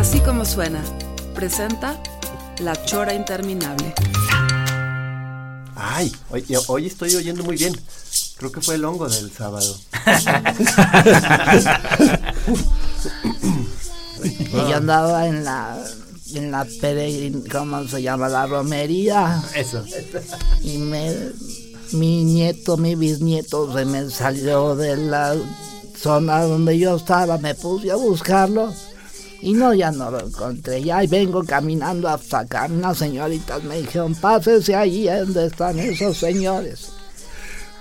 Así como suena, presenta La Chora Interminable. Ay, hoy, hoy estoy oyendo muy bien. Creo que fue el hongo del sábado. Y yo andaba en la en la peregrin, ¿cómo se llama? La romería. Eso. Y me, mi nieto, mi bisnieto se me salió de la zona donde yo estaba, me puse a buscarlo. Y no, ya no lo encontré. Ya vengo caminando hasta acá. Unas señoritas me dijeron, pásese ahí donde están esos señores.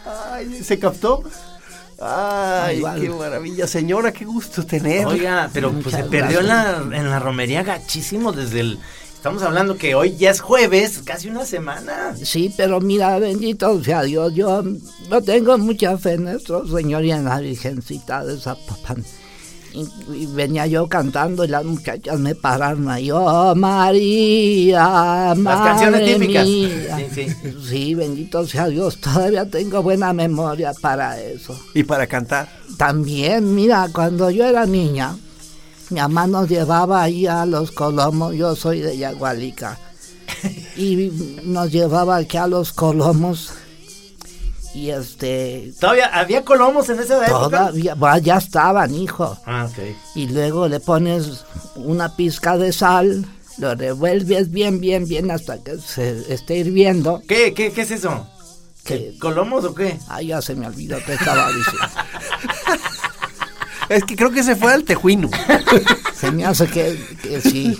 Ay, ¿se captó? Ay, igual. qué maravilla, señora, qué gusto tener. Oiga, pero pues se perdió en la, en la romería gachísimo desde el... Estamos hablando que hoy ya es jueves, casi una semana. Sí, pero mira, bendito sea Dios, yo no tengo mucha fe en nuestro Señor y en la Virgencita de Zapopan. Y, y venía yo cantando y las muchachas me pararon ahí, oh María, Las canciones madre típicas. mía". Sí, sí. Sí, bendito sea Dios, todavía tengo buena memoria para eso. Y para cantar. También, mira, cuando yo era niña, mi mamá nos llevaba ahí a los Colomos, yo soy de Yagualica, y nos llevaba aquí a los Colomos, y este, ¿Todavía había colomos en esa época? todavía, ya estaban, hijo, Ah, ok. y luego le pones una pizca de sal, lo revuelves bien, bien, bien hasta que se esté hirviendo, ¿Qué, qué, qué es eso? ¿Colomos o qué? ay, ya se me olvidó que estaba diciendo. Es que creo que se fue al tejuino. Se me hace que, que sí.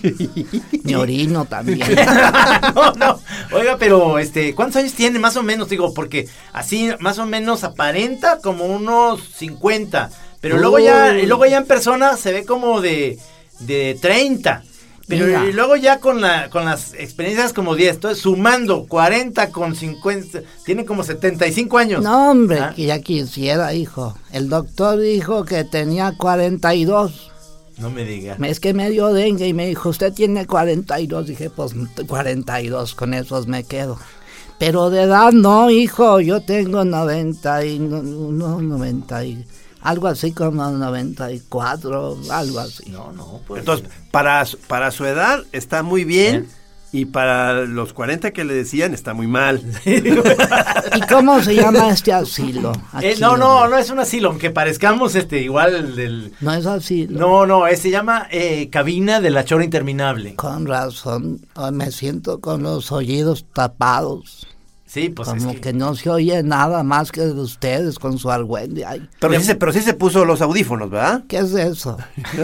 Mi orino también. no, no. Oiga, pero este, ¿cuántos años tiene más o menos? Digo, porque así más o menos aparenta como unos 50. Pero luego ya, luego ya en persona se ve como de, de 30. Pero Mira. y luego ya con la con las experiencias como 10, entonces sumando 40 con 50, tiene como 75 años. No, hombre, Ah. que ya quisiera, hijo. El doctor dijo que tenía 42. No me diga. Es que me dio dengue y me dijo, usted tiene 42. Dije, pues 42, con esos me quedo. Pero de edad no, hijo, yo tengo 90 y no, no, 90 y algo así como 94, algo así. No, no, pues. Entonces, para, su- para su edad está muy bien. Y para los 40 que le decían está muy mal. ¿Y cómo se llama este asilo? Eh, no, no, no es un asilo, aunque parezcamos este igual del No es asilo. No, no, eh, se llama eh, Cabina de la Chora Interminable. Con razón, me siento con los oídos tapados. Sí, pues como es que, que... no se oye nada más que de ustedes con su argüende. Ay, Pero sí, se, pero sí se puso los audífonos, ¿verdad? ¿Qué es eso?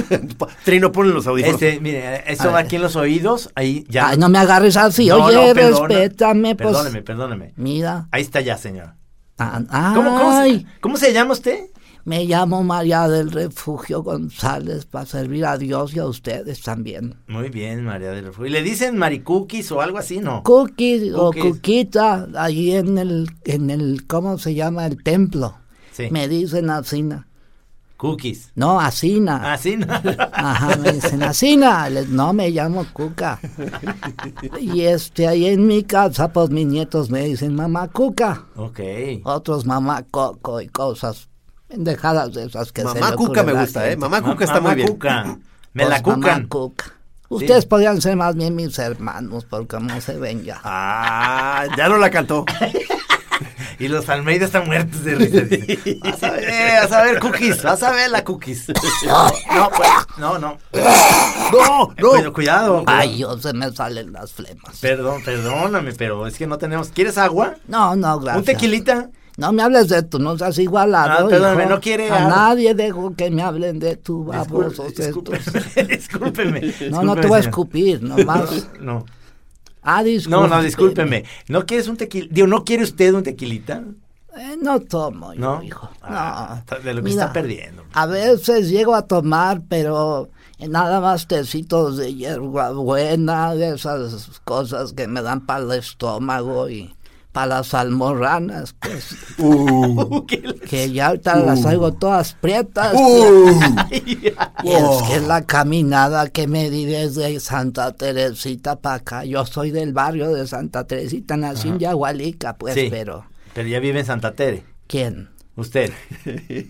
Trino, ponle los audífonos. este, mire, eso va aquí en los oídos, ahí ya. Ay, no me agarres así. No, Oye, no, perdona. respétame, pues. Perdóneme, perdóneme. Mira. Ahí está ya, señor. Ah, ¿Cómo, cómo, se, cómo se llama usted? Me llamo María del Refugio González para servir a Dios y a ustedes también. Muy bien, María del Refugio. ¿Y le dicen Maricookies o algo así, no? Cookie o Cookies. Cuquita, allí en el, en el, ¿cómo se llama? El templo. Sí. Me dicen Asina. Cookies. No, Asina. Así, ¿no? Ajá, me dicen Asina. No, me llamo Cuca. Y este, ahí en mi casa, pues mis nietos me dicen mamá Cuca. ok. Otros mamá Coco y cosas pendejadas de esas que se Mamá Cuca me gusta, ¿eh? Mamá Cuca está Mamá muy bien. Cuca. Me Pues, la mamá cucan. Cuca. Ustedes podrían ser más bien mis hermanos, porque no se ven ya. Ah, ya no la cantó. Y los Almeida están muertos de risa. Vas a ver, vas a ver cookies, vas a ver la cookies. No, no, pues, no, no. No, no. Cuidado, cuidado. Ay, yo se me salen las flemas. Perdón, perdóname, pero es que no tenemos. ¿Quieres agua? No, no, gracias. ¿Un tequilita? No me hables de tú, no seas igualado. Ah, perdóname, hijo. no quiere A nadie dejo que me hablen de tu babosos Disculpe-. Discúlpeme. discúlpeme. No, no te voy a escupir, nomás. No, Ah, no, discúlpeme. no, discúlpeme. ¿No quieres un tequila? Digo, ¿no quiere usted un tequilita? Eh, no tomo yo, ¿No? hijo. Ah, no. de lo que Mira, está perdiendo. A veces llego a tomar, pero nada más tecitos de hierba buena, de esas cosas que me dan para el estómago y para las almorranas, pues, que ya ahorita las traigo todas prietas. Y es que la caminada que me di desde Santa Teresita para acá, yo soy del barrio de Santa Teresita, nací en Yagualica, pues, Sí. pero Pero ya vive en Santa Tere. ¿quién? Usted.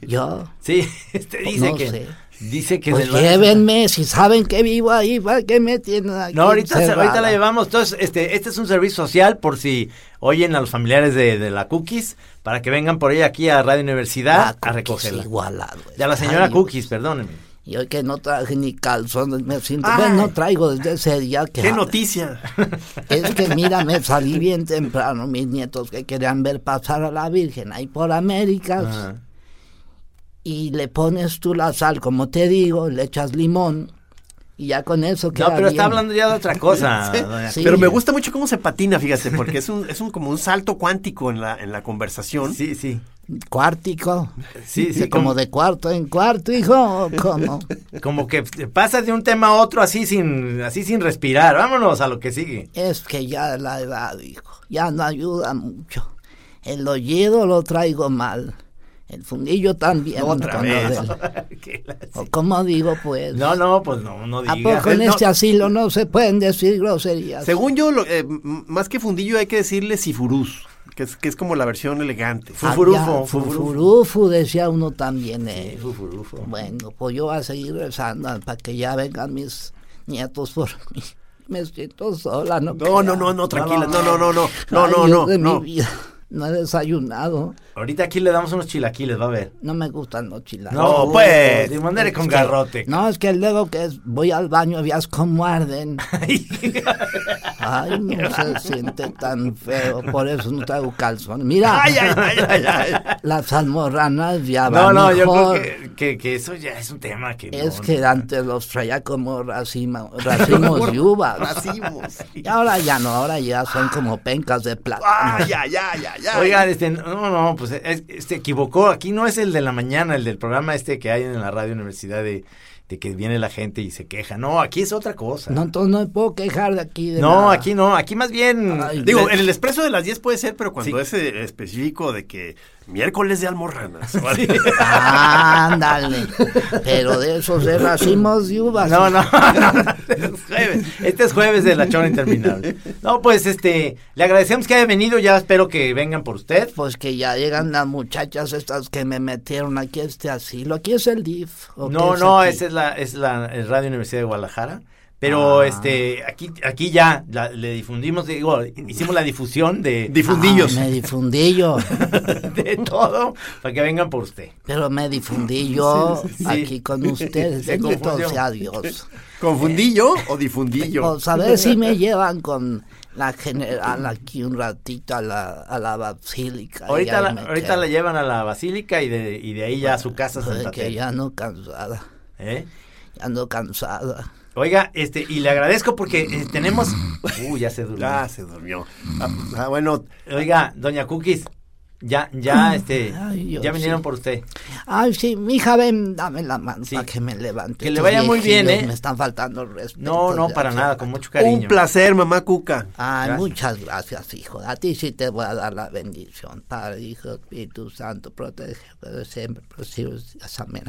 ¿Yo? Sí, este dice No que. sé. Dice que Pues llévenme, si saben que vivo ahí, ¿para qué me tienen aquí No, ahorita, se- ahorita la llevamos. Entonces, este, este es un servicio social por si oyen a los familiares de, de la Cookies para que vengan por ella aquí a Radio Universidad a recogerla. igualado, De a la señora Ay, Cookies, perdónenme. Y hoy que no traje ni calzones, me siento... Ay. Bueno, no traigo desde ese día que... ¡Qué noticia! Es que mira, me salí bien temprano, mis nietos que querían ver pasar a la Virgen ahí por Américas. Ajá. Y le pones tú la sal, como te digo, le echas limón. Y ya con eso queda No, pero está bien. hablando ya de otra cosa. Sí. Pero me gusta mucho cómo se patina, fíjate, porque es un, es un como un salto cuántico en la, en la conversación. Sí, sí. Cuártico. Sí, sí, como como, de cuarto en cuarto, hijo, ¿o ¿cómo? como que pasa de un tema a otro así sin, así sin respirar. Vámonos a lo que sigue. Es que ya la edad, hijo, ya no ayuda mucho. El oído lo traigo mal. El fundillo también. Otra vez. o como digo, pues. No, no, pues no, no ¿A diga. poco en No. este asilo no se pueden decir groserías? Según yo, lo- eh, más que fundillo hay que decirle sifurús, que es, que es como la versión elegante. Fufurufo, Había fufurufo. Fufurufu, decía uno también. eh. Fufurufo. Bueno, pues yo voy a seguir rezando para que ya vengan mis nietos por mí. Me siento sola, ¿no? No, no, no, no, tranquila, no, no, no, no, no, Ay, no, Dios no, de no. mi vida. No he desayunado. Ahorita aquí le damos unos chilaquiles, va a ver. No me gustan los chilaquiles. No, pues. De manera con garrote. No, es que luego que voy al baño, veas cómo arden. Ay, no se siente tan feo, por eso no traigo calzón. Mira, Ay, ay, ay, las almorranas ya No, van no, yo mejor. creo que, que, que eso ya es un tema que Es no, que no. antes los traía como racima- racimos y uvas. Racimos. Y ahora ya no, ahora ya son como pencas de plata. Ay, ay, ay, ay, ay. Oigan, este, no, no, pues es- se equivocó. Aquí no es el de la mañana, el del programa este que hay en la radio universidad de, de que viene la gente y se queja. No, aquí es otra cosa. No, entonces no me puedo quejar de aquí. De No, nada. aquí no, aquí más bien. Ay, Digo, en el expreso de las 10 puede ser, pero cuando Sí. es eh, específico de que miércoles de almorranas. Ándale. Pero de esos de racimos y uvas. No, no, este es jueves. Este es jueves de la chora interminable. No, pues este, le agradecemos que haya venido, ya espero que vengan por usted. Pues que ya llegan las muchachas estas que me metieron aquí a este asilo. Aquí es el DIF. ¿o No, no, esa es la, es la el Radio Universidad de Guadalajara. Pero Ah. este, aquí, aquí ya la- le difundimos, digo, hicimos la difusión de, Difundillos. Ah, me difundí yo. de todo para que vengan por usted. Pero me difundí yo Sí, sí, sí. aquí con ustedes. Se Bendito confundió. sea Dios. ¿Confundillo o difundillo? Pues a ver si me llevan con la general aquí un ratito a la, a la basílica. Ahorita, la, ahorita quedo. la llevan a la basílica y de, y de ahí ya a su casa Santa que ya ando cansada. ¿Eh? Ya ando cansada. Oiga, este, y le agradezco porque eh, tenemos. Uy, ya se durmió. Ya se durmió. Ah, ah, bueno, Oiga, doña Cookies, ya, ya, este, Ay, Dios, ya vinieron sí. por usted. Ay, sí, mi hija, ven, dame la mano Sí. para que me levante. Que le vaya muy bien, ¿eh? Me están faltando el respeto. No, no, para nada, con mucho cariño. un placer, mamá Cuca. Ay, Gracias. muchas gracias, hijo. A ti sí te voy a dar la bendición. Padre, Hijo, Espíritu Santo, protege, siempre, amén.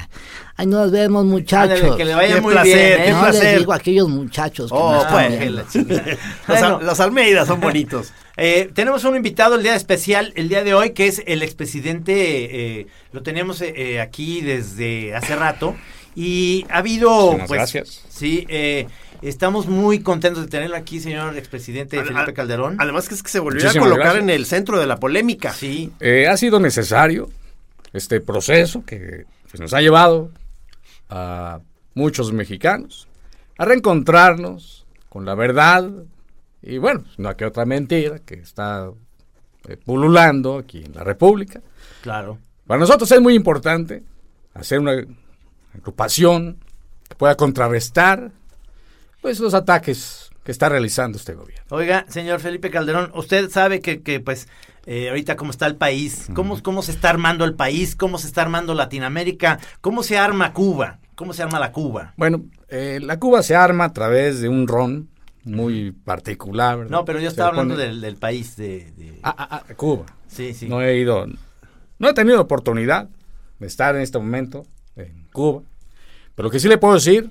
Ay, nos vemos, muchachos. Ándale, que le vaya Qué muy placer, bien, qué ¿eh? no placer. les digo a aquellos muchachos que Oh, me están pues, Bueno, los Almeidas son bonitos. eh, tenemos un invitado el día especial, el día de hoy, que es el expresidente, eh, lo tenemos eh, eh, aquí desde hace rato, y ha habido, Muchísimas pues, gracias. sí, eh, estamos muy contentos de tenerlo aquí, señor expresidente Felipe Calderón. Además que es que se volvió a colocar gracias. en el centro de la polémica. Sí, Eh, ha sido necesario este proceso que pues, nos ha llevado a muchos mexicanos a reencontrarnos con la verdad y bueno, no hay que otra mentira que está eh, pululando aquí en la República. claro. Para nosotros es muy importante hacer una agrupación que pueda contrarrestar pues los ataques que está realizando este gobierno. Oiga, señor Felipe Calderón, usted sabe que, que pues eh, ahorita cómo está el país, cómo, cómo se está armando el país, cómo se está armando Latinoamérica, cómo se arma Cuba, cómo se arma la Cuba. Bueno, eh, la Cuba se arma a través de un ron muy particular. ¿verdad? No, pero yo estaba hablando pone- del, del país de... de- Ah, ah, ah, Cuba. sí, sí. No he ido, no he tenido oportunidad de estar en este momento en Cuba. Pero lo que sí le puedo decir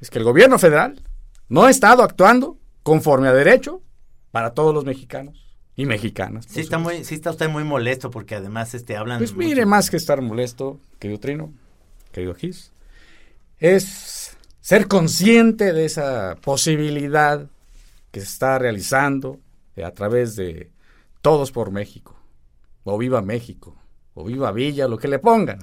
es que el gobierno federal no ha estado actuando conforme a derecho para todos los mexicanos y mexicanas. Sí está, muy, sí está usted muy molesto porque además este, hablan... Pues mucho. mire, más que estar molesto, querido Trino, querido Gis, es ser consciente de esa posibilidad que se está realizando eh, a través de Todos por México, o Viva México, o Viva Villa, lo que le pongan.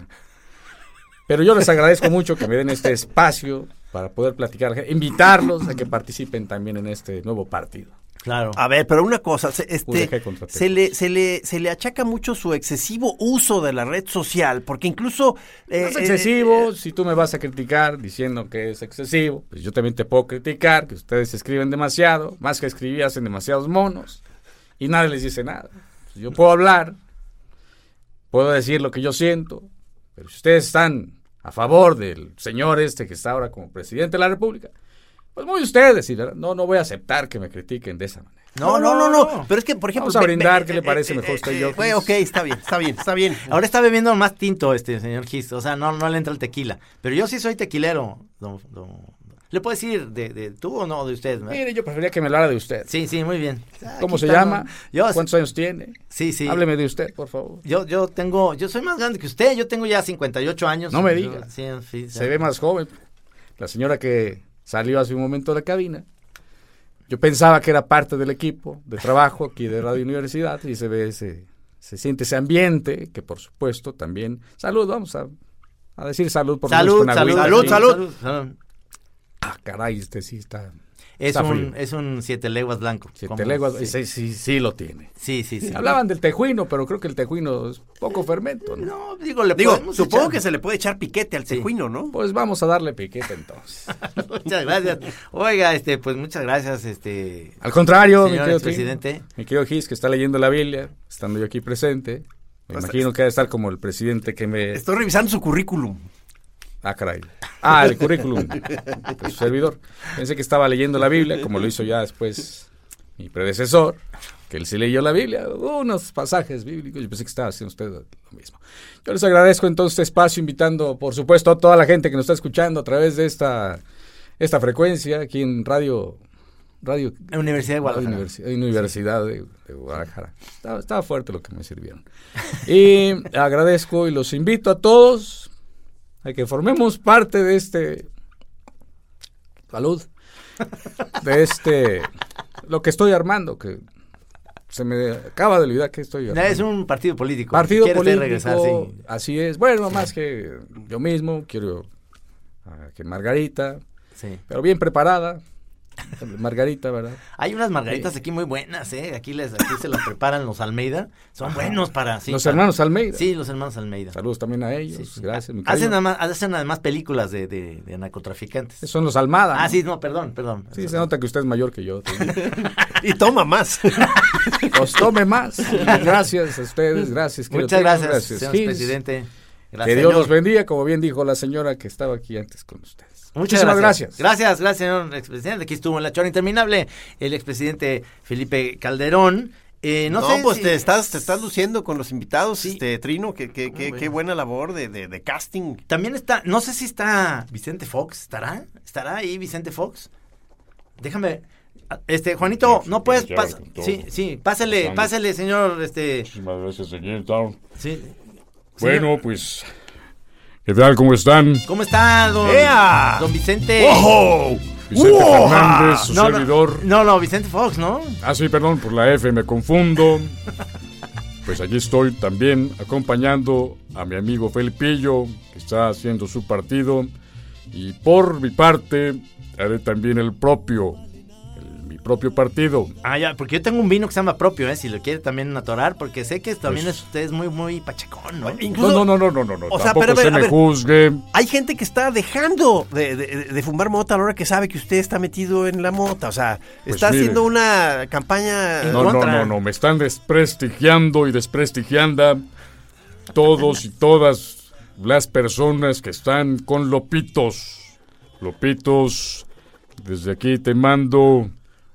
Pero yo les agradezco mucho que me den este espacio para poder platicar, invitarlos a que participen también en este nuevo partido. Claro. A ver, pero una cosa, se, este, se, le, se, le, se le achaca mucho su excesivo uso de la red social, porque incluso... eh, No es eh, excesivo, eh, si tú me vas a criticar diciendo que es excesivo, pues yo también te puedo criticar, que ustedes escriben demasiado, más que escribir hacen demasiados monos, y nadie les dice nada. Yo puedo hablar, puedo decir lo que yo siento, pero si ustedes están a favor del señor este que está ahora como presidente de la República, pues muy ustedes, y no, no voy a aceptar que me critiquen de esa manera. no, no, no, no, pero es que, por ejemplo... Vamos a brindar, ¿qué le eh, parece eh, mejor usted y yo? eh, güey, ok, está bien, está bien, está bien. Ahora está bebiendo más tinto este señor Gis, o sea, no, no le entra el tequila. Pero yo sí soy tequilero. don- don- ¿Le puedo decir de, de tú o no de usted? Mire, yo preferiría que me hablara de usted. Sí, sí, muy bien. ¿Cómo se llama? Yo, ¿Cuántos años tiene? Sí, sí. Hábleme de usted, por favor. Yo, yo tengo, yo soy más grande que usted, yo tengo ya 58 años. No me Yo- diga. Se ve más joven. La señora que salió hace un momento de la cabina, yo pensaba que era parte del equipo de trabajo aquí de Radio Universidad y se ve ese, se siente ese ambiente que por supuesto también, salud, vamos a, a decir salud por Salud, salud, salud, salud. salud. Ah, caray, este sí está, Es Está un, frío. es un siete leguas blanco. siete como- leguas, Sí, sí, sí, sí lo tiene. sí, sí. sí. Hablaban del tejuino, pero creo que el tejuino es poco fermento, ¿no? No, digo, le Digo, supongo echar- que se le puede echar piquete al tejuino, ¿no? Pues vamos a darle piquete entonces. Muchas gracias. Oiga, este, pues muchas gracias, este. Al contrario, mi querido Tri, expresidente. mi querido Gis, que está leyendo la Biblia, estando yo aquí presente. Me Pues, imagino que debe estar como el presidente que me... Estoy revisando su currículum. Ah, caray. Ah, el currículum de su servidor. Pensé que estaba leyendo la Biblia, como lo hizo ya después mi predecesor, que él sí leyó la Biblia, unos pasajes bíblicos. Yo pensé que estaba haciendo usted lo mismo. Yo les agradezco entonces este espacio, invitando, por supuesto, a toda la gente que nos está escuchando a través de esta, esta frecuencia aquí en Radio... Radio Universidad de Guadalajara. Universidad, Universidad de, de Guadalajara. Estaba, estaba fuerte lo que me sirvieron. Y agradezco y los invito a todos a que formemos parte de este. Salud. De este. Lo que estoy armando, que se me acaba de olvidar que estoy armando. Es un partido político. Partido ¿Quiere usted político, regresar? Sí. así es. Bueno, más que yo mismo, quiero que Margarita, sí. pero bien preparada. Margarita, ¿verdad? Hay unas margaritas aquí muy buenas, ¿eh? Aquí, les, aquí se las preparan los Almeida. Son buenos para... sí, Los para- hermanos Almeida. Sí, los hermanos Almeida. Saludos también a ellos. Sí. Gracias. mi Hacen, además, hacen además películas de, de, de narcotraficantes. Son los Almada. Ah, sí, no, perdón, perdón. Sí, se nota que usted es mayor que yo. Y toma más. Os tome más. Gracias a ustedes, gracias. querido Muchas gracias, señor Gis. presidente. Que Gracias, Dios señor. los bendiga, como bien dijo la señora que estaba aquí antes con ustedes. Muchísimas gracias. gracias. Gracias, gracias, señor expresidente. Aquí estuvo en la chora interminable el expresidente Felipe Calderón. Eh, no, No, sé pues si- te estás, te estás luciendo con los invitados, Sí. este Trino, que, que, que- qué buena labor de, de, de casting. También está, no sé si está Vicente Fox, ¿estará? ¿Estará ahí Vicente Fox? Déjame, este, Juanito, no puedes, ya, pas- sí, sí, pásele, Pasando. pásele, señor, este, Muchísimas gracias, señor. sí. Bueno, Señor, pues, ¿qué tal? ¿Cómo están? ¿Cómo está, don, ¡Ea! don Vicente? ¡Ojo! Vicente. Fernández, su No, no, servidor. no, no, Vicente Fox, ¿no? Ah, sí, perdón, por la F me confundo. Pues allí estoy también acompañando a mi amigo Felipillo, que está haciendo su partido. Y por mi parte, haré también el propio. El- propio partido. Ah, ya, porque yo tengo un vino que se llama propio, ¿eh? Si lo quiere también atorar, porque sé que también Pues- es usted es muy, muy pachecón, ¿no? Incluso- No, no, no, no, no, no, no. O sea, pero se me ver. juzgue. Hay gente que está dejando de, de- de fumar mota a la hora que sabe que usted está metido en la mota. O sea, Pues está mire. haciendo una campaña. No, no, contra. no, no, me están desprestigiando y desprestigiando todos y todas las personas que están con Lopitos. Lopitos, desde aquí te mando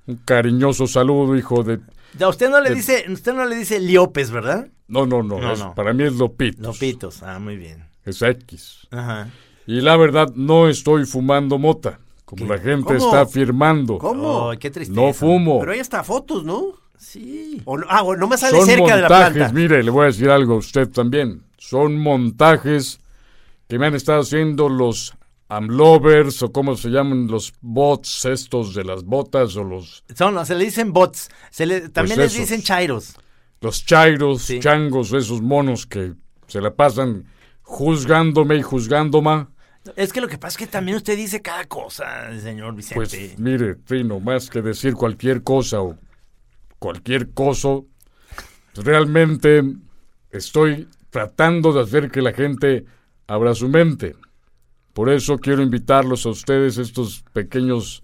un cariñoso saludo, hijo de... Ya, usted no le de- dice, usted no le dice liopes, ¿verdad? No, no, no, No, es- no. para mí es Lopitos. Lopitos, ah, muy bien. Es X. Ajá. Y la verdad, no estoy fumando mota, como la gente ¿Cómo? está afirmando. ¿Cómo? Qué tristeza. No fumo. Pero ahí está fotos, ¿no? Sí. O ah, no me sale Son cerca de la montajes, planta. mire, le voy a decir algo a usted también. Son montajes que me han estado haciendo los amlovers o como se llaman los bots estos de las botas o los, Son, se le dicen bots. Se le, también les esos. dicen chairos. los chairos, Sí. changos, esos monos que se la pasan juzgándome y juzgándome. Es que lo que pasa es que también usted dice cada cosa, señor Vicente. Pues mire, Trino, más que decir cualquier cosa o cualquier coso, realmente estoy tratando de hacer que la gente abra su mente. Por eso quiero invitarlos a ustedes estos pequeños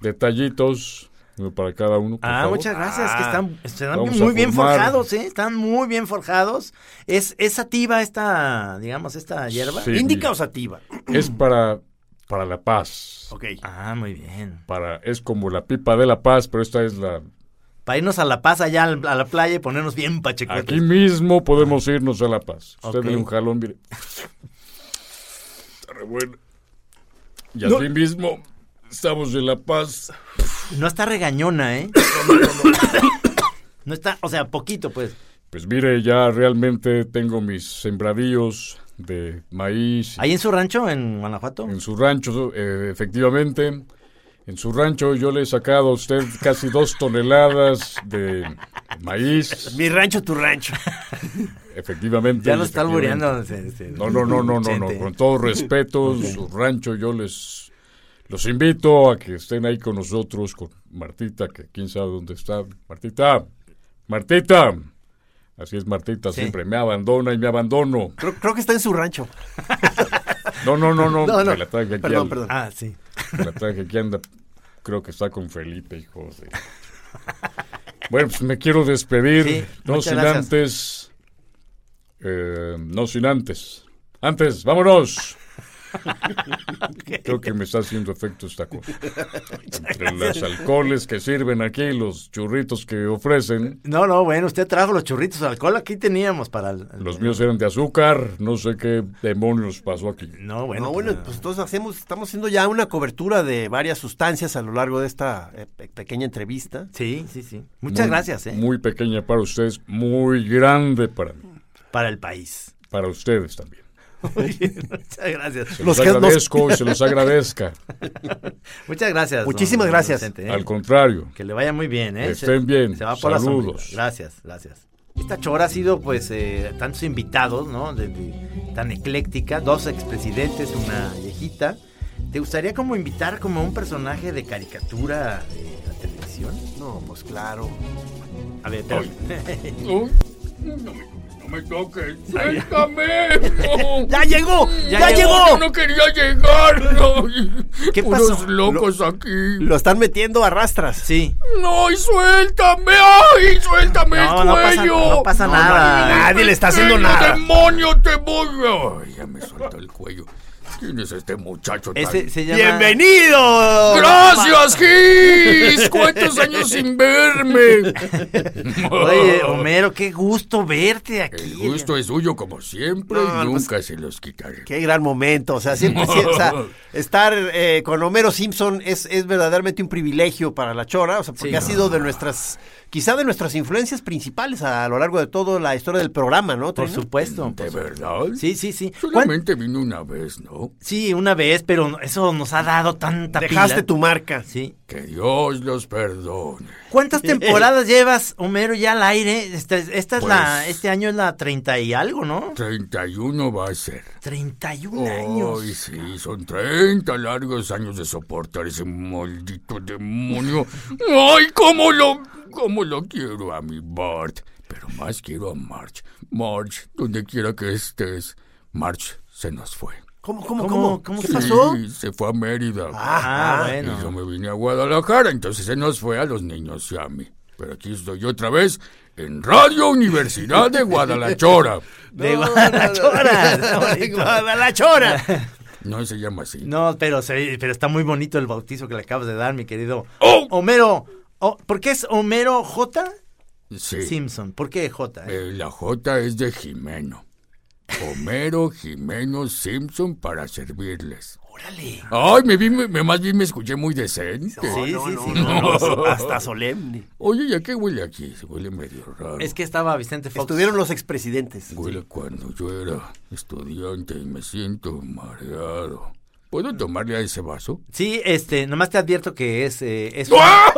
detallitos uno para cada uno. por Ah, favor. muchas gracias, que están, están Vamos muy bien forjados, ¿eh? Están muy bien forjados. ¿Es, es sativa esta, digamos, esta hierba? Sí, ¿Indica o sativa? Es para, para la paz. Ok. Ah, muy bien. Para, es como la pipa de la paz, pero esta es la... Para irnos a La Paz allá al- a la playa y ponernos bien pachecotes. Aquí mismo podemos irnos a la paz. Usted Ok. dele un jalón, mire. Re bueno. Y así mismo estamos en la paz. No está regañona, ¿eh? no está, o sea, poquito, pues. Pues mire, ya realmente tengo mis sembradíos de maíz ¿Ahí en su rancho, en Guanajuato? en su rancho, eh, efectivamente. En su rancho yo le he sacado a usted casi dos toneladas de maíz. Mi rancho, tu rancho. Efectivamente. Ya lo está albureando. No, no, no, no, no, no. Con todo respeto, su rancho, yo les los invito a que estén ahí con nosotros, con Martita, que quién sabe dónde está. Martita, Martita. Así es, Martita, Sí. siempre me abandona y me abandono. Creo, creo que está en su rancho. No, no, no, no. No, no. Me la traje aquí. Perdón, al- perdón. Ah, sí. La traje aquí, anda. Creo que está con Felipe, hijo de... Bueno, pues me quiero despedir. Sí, no sin gracias. antes. eh, no sin antes. Antes, vámonos. Creo que me está haciendo efecto esta cosa. Entre los alcoholes que sirven aquí, los churritos que ofrecen, No, no, bueno, usted trajo los churritos de alcohol. Aquí teníamos para... el- los míos eran de azúcar, no sé qué demonios pasó aquí. No, bueno. no, bueno, pues, pues entonces hacemos, estamos haciendo ya una cobertura de varias sustancias a lo largo de esta eh, pe- pequeña entrevista. Sí, sí, sí. Muchas Muy- gracias, ¿eh? Muy pequeña para ustedes, muy grande para mí, Para el país. para ustedes también. Muchas gracias. Se Los los que nos- agradezco y se los agradezca. Muchas gracias. don- Muchísimas don gracias. Vicente, ¿eh? Al contrario, Que le vaya muy bien, ¿eh? Estén bien. Se va por Saludos. Gracias, gracias. Esta chora ha sido, pues, eh, tantos invitados, ¿no? De- de- tan ecléctica. Dos expresidentes, una viejita. ¿Te gustaría como invitar como un personaje de caricatura de la televisión? No, pues claro. A ver, pero... No, me, toques. ¡Suéltame! ¡Ya llegó! Ya ¡Ya, llegó! llegó! Yo no quería llegar. No. ¿Qué pasó? locos aquí. Lo están metiendo a rastras. Sí. No, y suéltame. ¡Ay, suéltame No, el no pasa, cuello! no pasa nada. Nadie le está haciendo ¡Pequeño nada. demonio te voy! Ay, ya me suelta el cuello. ¿Quién es este muchacho tan... Ese se llama... ¡Bienvenido! ¡Gracias, Gis! ¿Cuántos años sin verme? Oye, Homero, qué gusto verte aquí. El gusto es suyo como siempre No, y pues- nunca se los quitaré. Qué gran momento, o sea, siempre, siempre- o sea, estar eh, con Homero Simpson es, es verdaderamente un privilegio para la Chora, o sea, porque Sí. ha sido de nuestras, quizá de nuestras influencias principales a, lo largo de toda la historia del programa, ¿no? Por supuesto. ¿De verdad? Sí, sí, sí. ¿Cuán- Solamente vino una vez, ¿no? Sí, una vez, pero eso nos ha dado tanta Dejaste pila. tu marca. Sí. Que Dios los perdone. ¿Cuántas temporadas llevas, Homero, ya al aire? Esta, esta es Pues- la, este año es la 30 y algo, ¿no? 31 va a ser. 31 Ay, años. sí, son 30 largos años de soportar ese maldito demonio. Ay, cómo lo, cómo lo quiero a mi Bart. Pero más quiero a March. March, donde quiera que estés. March se nos fue. ¿Cómo, cómo, ¿Cómo? cómo? ¿Cómo ¿Qué se- pasó? Sí, se fue a Mérida. Ah, Y yo bueno. me vine a Guadalajara, entonces se nos fue a los niños y a mí. Pero aquí estoy otra vez en Radio Universidad de Guadalachora. De Guadalachora. Está bonito. Guadalachora. No se llama así. No, pero, se- pero está muy bonito el bautizo que le acabas de dar, mi querido. ¡Oh! Homero. Oh, ¿Por qué es Homero J? Sí. Simpson. ¿Por qué J? eh? Eh, la J es de Jimeno. Homero Jimeno Simpson para servirles. Órale. Ay, me vi, me, más bien me escuché muy decente. Sí, no, sí, no, sí. no, no, hasta solemne. Oye, ¿ya qué huele aquí? Se huele medio raro. Es que estaba Vicente Fox. Estuvieron los expresidentes. Huele cuando yo era estudiante y me siento mareado. ¿Puedo tomarle a ese vaso? Sí, este, nomás te advierto que es, eh, es ¡Ah!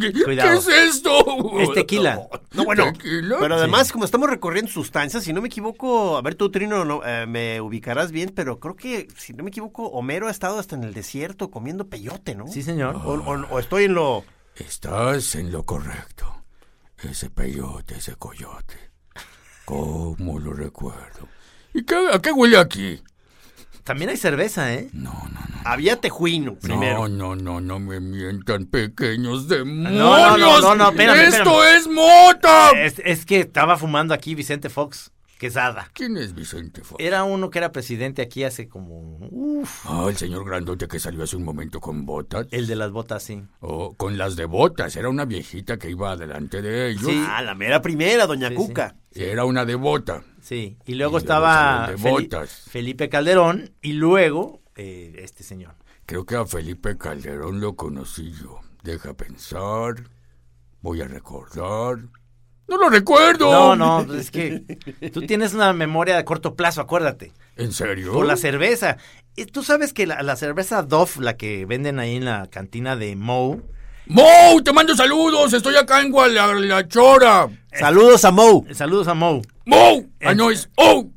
¿Qué, es esto? Es tequila. No, bueno, ¿Tequila? pero además, como estamos recorriendo sustancias, si no me equivoco, a ver, tú, Trino, no, eh, me ubicarás bien, pero creo que, si no me equivoco, Homero ha estado hasta en el desierto comiendo peyote, ¿no? Sí, señor. O, o- o estoy en lo... Estás en lo correcto. Ese peyote, ese coyote. ¿Cómo lo recuerdo? ¿Y qué, a qué huele aquí? También hay cerveza, ¿eh? No, no, no. Había tejuino primero. No, no, no, no me mientan, pequeños demonios. no, no, no, no, espérame, ¡Esto es mota! Es, es que estaba fumando aquí Vicente Fox Quesada. ¿Quién es Vicente Fox? Era uno que era presidente aquí hace como... Uf, Ah, el señor grandote que salió hace un momento con botas. el de las botas, sí. Oh, con las de botas. Era una viejita que iba delante de ellos. Sí. Ah, la mera primera, doña Sí, Cuca. Era una devota. Sí, y luego Y luego estaba de botas. Felipe Calderón y luego eh, este señor. Creo que a Felipe Calderón lo conocí yo. Deja pensar. Voy a recordar. ¡No lo recuerdo! No, no, pues es que tú tienes una memoria de corto plazo, acuérdate. ¿En serio? Por la cerveza. Y Tú sabes que la, la cerveza Dove, la que venden ahí en la cantina de Moe, ¡Mo! ¡Te mando saludos! Estoy acá en Guadalachora. Saludos a Moe. saludos a Moe, ¡Mo! Ah, no, es ¡Oh!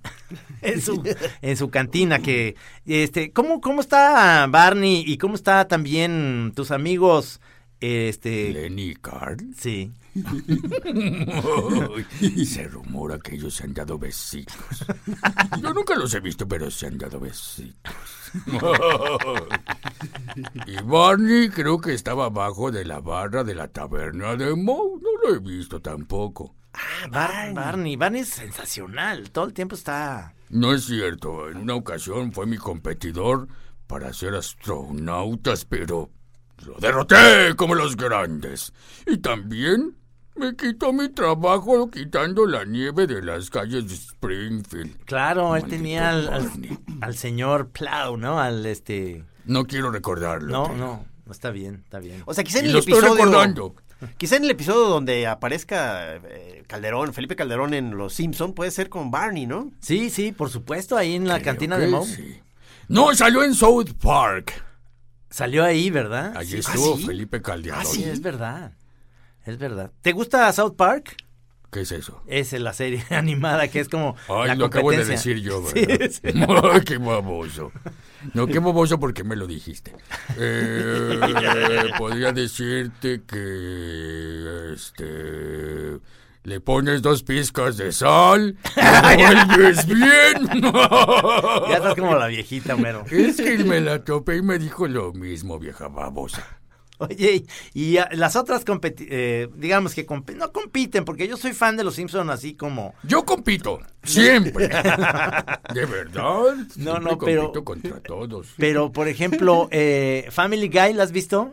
en su, en su cantina que, este, ¿cómo, cómo está Barney y cómo está también tus amigos, este, Lenny Carl. sí, se rumora que ellos se han dado besitos. Yo nunca los he visto, pero se han dado besitos. Y Barney creo que estaba abajo de la barra de la taberna de Moe. No lo he visto tampoco. Bar- Barney, Barney es sensacional, todo el tiempo está, No es cierto. En una ocasión fue mi competidor para ser astronautas, pero lo derroté como los grandes. Y también me quitó mi trabajo quitando la nieve de las calles de Springfield. claro, él tenía al, al- señor Plow, ¿no? Al este, No quiero recordarlo. no, pero- no, no está bien, está bien. O sea, quizá en Y el lo estoy episodio... recordando. Quizá en el episodio donde aparezca eh, Calderón, Felipe Calderón en Los Simpson, puede ser con Barney, ¿no? Sí, sí, por supuesto, ahí en la Creo cantina de Moe. sí. No, salió en South Park. Salió ahí, ¿verdad? Allí ¿Ah, estuvo sí? Felipe Calderón. Ah, sí, es verdad. Es verdad. ¿Te gusta South Park? ¿Qué es eso? Es la serie animada que es como. Ay, la lo acabo de decir yo, Sí, ¿verdad? sí. Ay, qué baboso. No, qué baboso porque me lo dijiste. Eh, podría decirte que, este, le pones dos pizcas de sal, y vuelves bien. Ya estás como la viejita, Homero. Es que me la topé y me dijo lo mismo, vieja babosa. Oye, y las otras, competi- eh, digamos que comp- no compiten, porque yo soy fan de los Simpsons así como. Yo compito, siempre. De verdad. No, siempre no, pero- compito contra todos. Pero, por ejemplo, eh, Family Guy, ¿la has visto?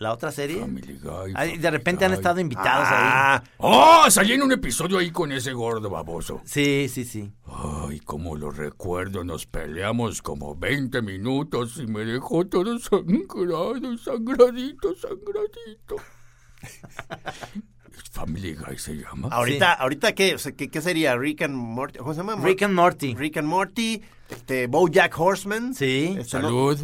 La otra serie. Family Guy, Ay, de repente han Guy. estado invitados ahí. Ah, ¡Oh! Salí en un episodio ahí con ese gordo baboso. Sí, sí, sí. Ay, como lo recuerdo, nos peleamos como 20 minutos y me dejó todo sangrado, sangradito, sangradito. Family Guy se llama. ahorita, ahorita qué, O sea, ¿qué, qué sería Rick and Morty, ¿cómo se llama? Rick and Morty. Rick and Morty. Este, Bojack Horseman. Sí. Este, ¿no?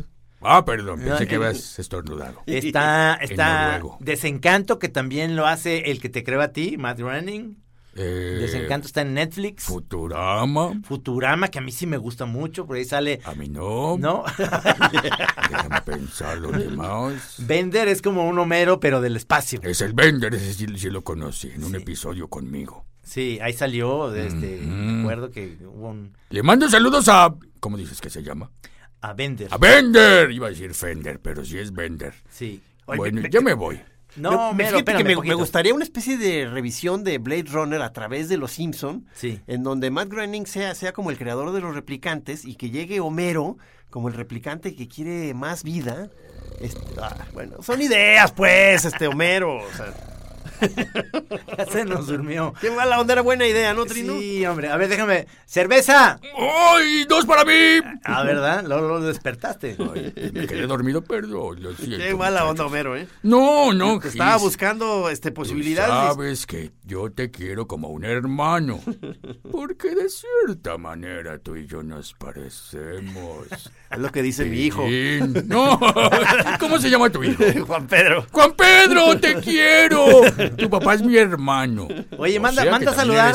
Ah, perdón, pensé que habías estornudado. Está, está. Desencanto, que también lo hace el que te creo a ti, Matt Groening. Eh, Desencanto está en Netflix. Futurama. Futurama, que a mí sí me gusta mucho, por ahí sale... A mí no. ¿No? Déjame pensar los demás. Bender es como un Homero, pero del espacio. Es el Bender, ese sí, sí lo conocí en un episodio conmigo. Sí, ahí salió, de Ujú. me acuerdo que hubo un... Le mando saludos a. ¿Cómo dices que se llama? A Bender. A Bender. Iba a decir Fender, pero sí es Bender. Sí. Oye, bueno, me- ya me voy. No, Me- fíjate espérame que me, gustaría una especie de revisión de Blade Runner a través de los Simpson, Sí. en donde Matt Groening sea, sea como el creador de los replicantes y que llegue Homero como el replicante que quiere más vida. Este, ah, bueno, son ideas, pues, este Homero. o sea, Ya se nos durmió. qué mala onda, era buena idea, ¿no, Trino? Sí, hombre. A ver, déjame. ¡Cerveza! ¡Ay, dos para mí! Ah, ¿verdad? Lo, lo despertaste. Ay, me quedé dormido, perdón, lo siento. Qué mala onda. Homero, ¿eh? No, no, Te estaba Gis. buscando este, Tú posibilidades. sabes que yo te quiero como un hermano. Porque de cierta manera tú y yo nos parecemos. Es lo que dice mi hijo. No, ¿cómo se llama tu hijo? Juan Pedro. Juan Pedro, te quiero. Tu papá es mi hermano. Oye, O manda, manda a saludar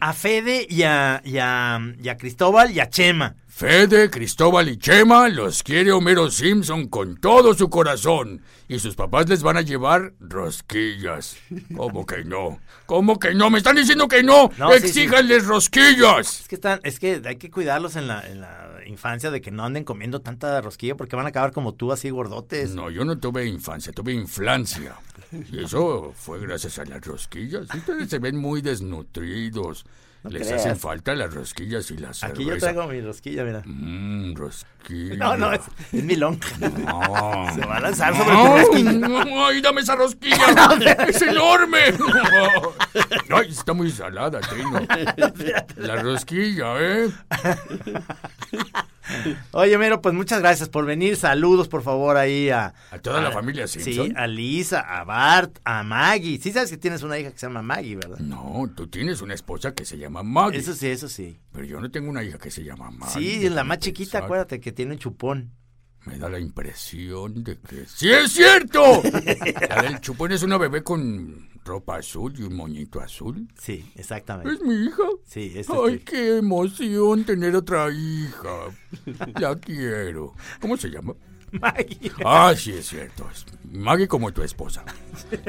a Fede y a, y, a, y a Cristóbal y a Chema. Fede, Cristóbal y Chema los quiere Homero Simpson con todo su corazón. Y sus papás les van a llevar rosquillas. ¿Cómo que no? ¿Cómo que no? ¿Me están diciendo que no? No, sí, Exíjanles rosquillas. Es que están, es que hay que cuidarlos en la, en la infancia de que no anden comiendo tanta rosquilla porque van a acabar como tú, así gordotes. No, yo no tuve infancia, tuve inflancia. Y eso fue gracias a las rosquillas. Ustedes se ven muy desnutridos. Les creas. hacen falta las rosquillas y las Aquí yo traigo mi rosquilla, mira. Mmm, rosquilla. No, no, es, es mi lonja. No. Se va a lanzar sobre tu No, no, ¡Ay, dame esa rosquilla! ¡Es enorme! ¡Ay, está muy salada, Trino! La rosquilla, ¿eh? Oye, Mero, pues muchas gracias por venir. Saludos, por favor, ahí a... A toda la familia Simpson. Sí, a Lisa, a Bart, a Maggie. Sí sabes que tienes una hija que se llama Maggie, ¿verdad? No, tú tienes una esposa que se llama Maggie. Eso sí, eso sí. Pero yo no tengo una hija que se llama Maggie. Sí, la más chiquita, acuérdate que tiene un chupón. Me da la impresión de que... ¡Sí es cierto! Del chupón es una bebé con ropa azul y un moñito azul. Sí, exactamente. ¿Es mi hija? Sí, este Ay, sí. qué emoción tener otra hija. La quiero. ¿Cómo se llama? Maggie. Ah, sí, es cierto. Maggie como tu esposa.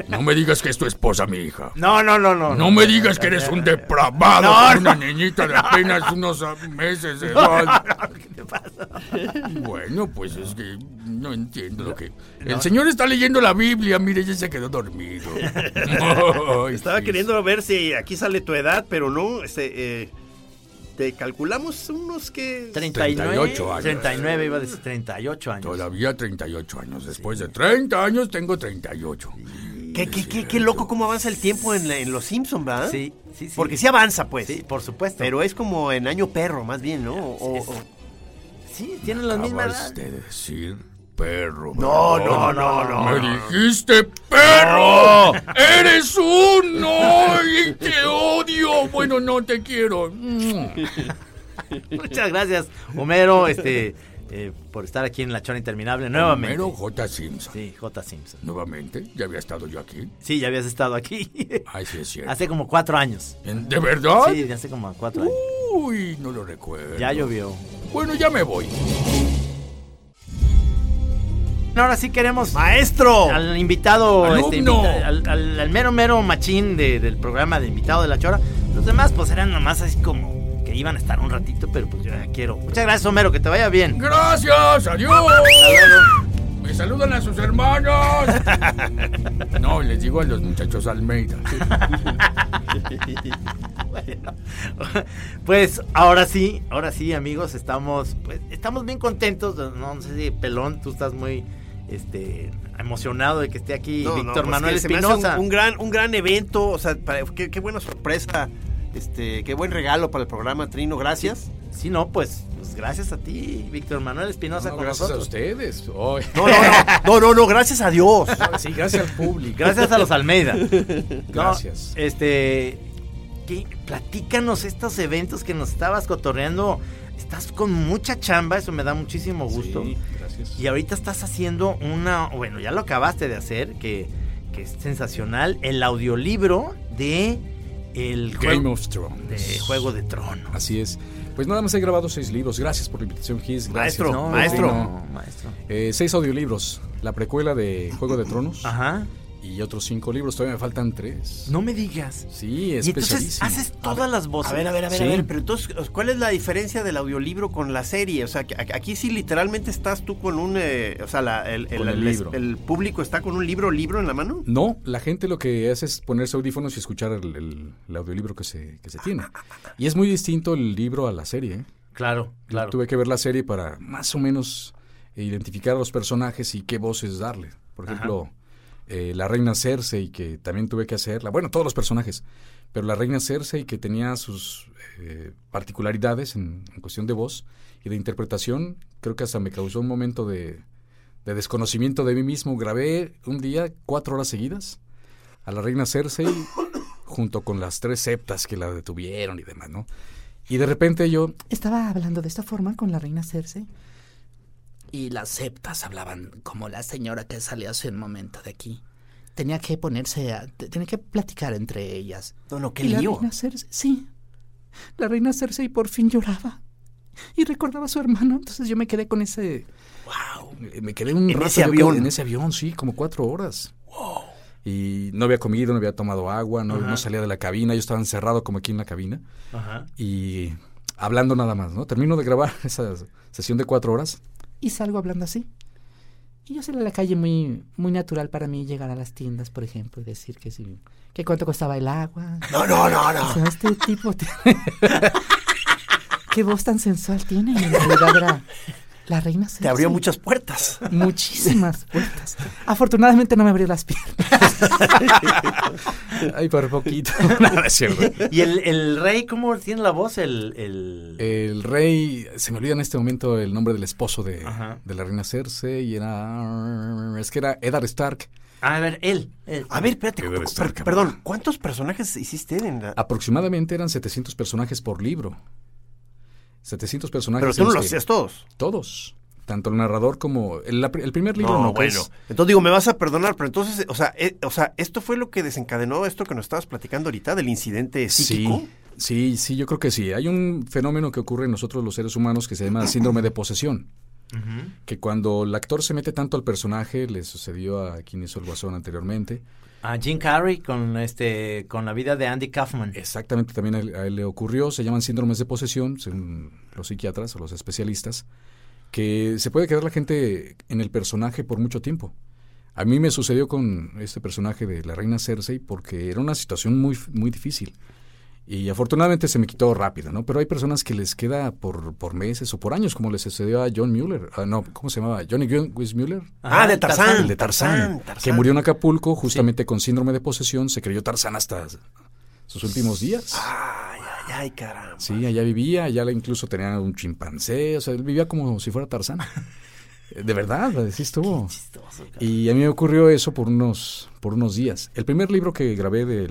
No me digas que es tu esposa, mi hija. No, no, no, no. No me digas que eres un depravado No, con una niñita de apenas unos meses de edad. ¿Qué te pasa? Bueno, pues es que no entiendo lo que... El señor está leyendo la Biblia, mire, ya se quedó dormido. Ay, Estaba sí. queriendo ver si aquí sale tu edad, pero no. Este, eh, te calculamos unos que. 39, 38 años. 39, iba a decir 38 años. Todavía 38 años. Después de 30 años tengo 38. ¿Qué, qué, qué, qué loco cómo avanza el tiempo en, la- en los Simpsons, ¿verdad? Sí, sí, sí. Porque sí avanza, pues. Sí, por supuesto. Pero es como en año perro, más bien, ¿no? O- Sí, o- Sí, tienen la misma Acabas edad. de decir perro. No, no, no, no. Me dijiste perro. Eres uno y te odio. Bueno, no te quiero. Muchas gracias, Homero, este, eh, por estar aquí en La Chora Interminable nuevamente. Homero J. Simpson. Sí, J. Simpson. Nuevamente, ya había estado yo aquí. Sí, ya habías estado aquí. Ay, sí es cierto. Hace como cuatro años. ¿En- ¿De verdad? Sí, hace como cuatro años. Uy, no lo recuerdo. Ya llovió. Bueno, ya me voy. Ahora sí queremos ¡Maestro! al invitado, este, al, al- al mero mero machín de- del programa de invitado de la chora. Los demás pues eran nomás así como que iban a estar un ratito, pero pues yo ya quiero. Muchas gracias, Homero, que te vaya bien. Gracias, adiós. Me saludan a sus hermanos. No, les digo a los muchachos Almeida. Pues ahora sí, ahora sí, amigos, estamos pues estamos bien contentos. No sé si Pelón, tú estás muy este emocionado de que esté aquí No, no, Víctor pues Manuel Espinosa. Un, un gran, un gran evento, o sea, para- qué, qué buena sorpresa, este, qué buen regalo para el programa, Trino, gracias. Sí, no, pues, pues gracias a ti, Víctor Manuel Espinosa, No, con gracias a ustedes. Ay. No, no, no, no, no, no, gracias a Dios. Sí, gracias al público. Gracias a los Almeida. No, Gracias. este, ¿qué? platícanos estos eventos que nos estabas cotorreando estás con mucha chamba, eso me da muchísimo gusto. Sí, gracias. Y ahorita estás haciendo una, bueno, ya lo acabaste de hacer, que, que es sensacional, el audiolibro de el Game juego, of Thrones. de Juego de Tronos. Así es. Pues nada más he grabado seis libros. Gracias por la invitación, Gis. Gracias. Maestro, No, maestro. no, maestro. Eh, seis audiolibros. La precuela de Juego de Tronos. Ajá. Y otros cinco libros. Todavía me faltan tres. No me digas. Sí, Y entonces haces todas las voces. A ver, a ver, a ver, Sí. a ver, pero entonces, ¿cuál es la diferencia del audiolibro con la serie? O sea, que a- aquí sí literalmente estás tú con un, eh, o sea, la- el, el- Con el el- libro. el público está con un libro, libro en la mano. No, la gente lo que hace es ponerse audífonos y escuchar el, el- el audiolibro que se, que se tiene. Y es muy distinto el libro a la serie. ¿eh? Claro, claro. Tuve que ver la serie para más o menos identificar a los personajes y qué voces darle. Por Ajá. Eh, la reina Cersei, que también tuve que hacerla. Bueno, todos los personajes. Pero la reina Cersei, que tenía sus eh, particularidades en, en cuestión de voz y de interpretación, creo que hasta me causó un momento de, de desconocimiento de mí mismo. Grabé un día cuatro horas seguidas a la reina Cersei junto con las tres septas que la detuvieron y demás, ¿no? Y de repente yo Estaba hablando de esta forma con la reina Cersei. Y las septas hablaban como la señora que salió hace un momento de aquí. Tenía que ponerse a... te- Tenía que platicar entre ellas. No, no, qué y la lío. reina Cersei... Sí. La reina Cersei por fin lloraba. Y recordaba a su hermano. Entonces yo me quedé con ese... Wow. Me quedé un En rato ese avión. En ese avión, sí, como cuatro horas. Y no había comido, no había tomado agua, no, no salía de la cabina, yo estaba encerrado como aquí en la cabina Ajá. y hablando nada más, ¿no? Termino de grabar esa sesión de cuatro horas. Y salgo hablando así. Y yo salí a la calle muy, muy natural para mí llegar a las tiendas, por ejemplo, y decir que sí, que cuánto costaba el agua. No, no, no, O no. sea, este tipo tiene... Qué voz tan sensual tiene. En realidad era la reina Te abrió muchas puertas. Muchísimas puertas. Afortunadamente no me abrió las piernas. Ay, por poquito. no, es cierto. ¿Y el, el rey cómo tiene la voz? El, el... El rey, se me olvida en este momento el nombre del esposo de, de la reina Cersei y era... Es que era Eddard Stark. a ver, él. él. A ver, espérate. Perdón, ¿cuántos personajes hiciste en la... Aproximadamente eran 700 personajes por libro. 700 personajes. Pero tú no los hacías todos. Todos. Tanto el narrador como... El, el primer libro No, no, bueno. es- Entonces digo, me vas a perdonar, pero entonces, o sea, eh, o sea, esto fue lo que desencadenó esto que nos estabas platicando ahorita del incidente psíquico. Sí, sí, sí, yo creo que sí. Hay un fenómeno que ocurre en nosotros los seres humanos que se llama síndrome de posesión. Que cuando el actor se mete tanto al personaje, le sucedió a quien hizo el guasón anteriormente, A Jim Carrey con este con la vida de Andy Kaufman. Exactamente, también a él, le ocurrió, se llaman síndromes de posesión, según los psiquiatras o los especialistas, que se puede quedar la gente en el personaje por mucho tiempo. A mí me sucedió con este personaje de la reina Cersei porque era una situación muy, muy difícil. Y afortunadamente se me quitó rápido, ¿no? Pero hay personas que les queda por, por meses o por años, como le sucedió a John Mueller. Ah, no, ¿cómo se llamaba? Johnny Mueller. Ah, de Tarzán. El de Tarzán, Tarzán, que murió en Acapulco justamente con síndrome de posesión, se creyó Tarzán hasta sus últimos días. Ay, ay, ay, caramba. Sí, allá vivía, allá le- incluso tenía un chimpancé, o sea, él vivía como si fuera Tarzán. De verdad, así estuvo. Y a mí me ocurrió eso por unos, por unos días. El primer libro que grabé de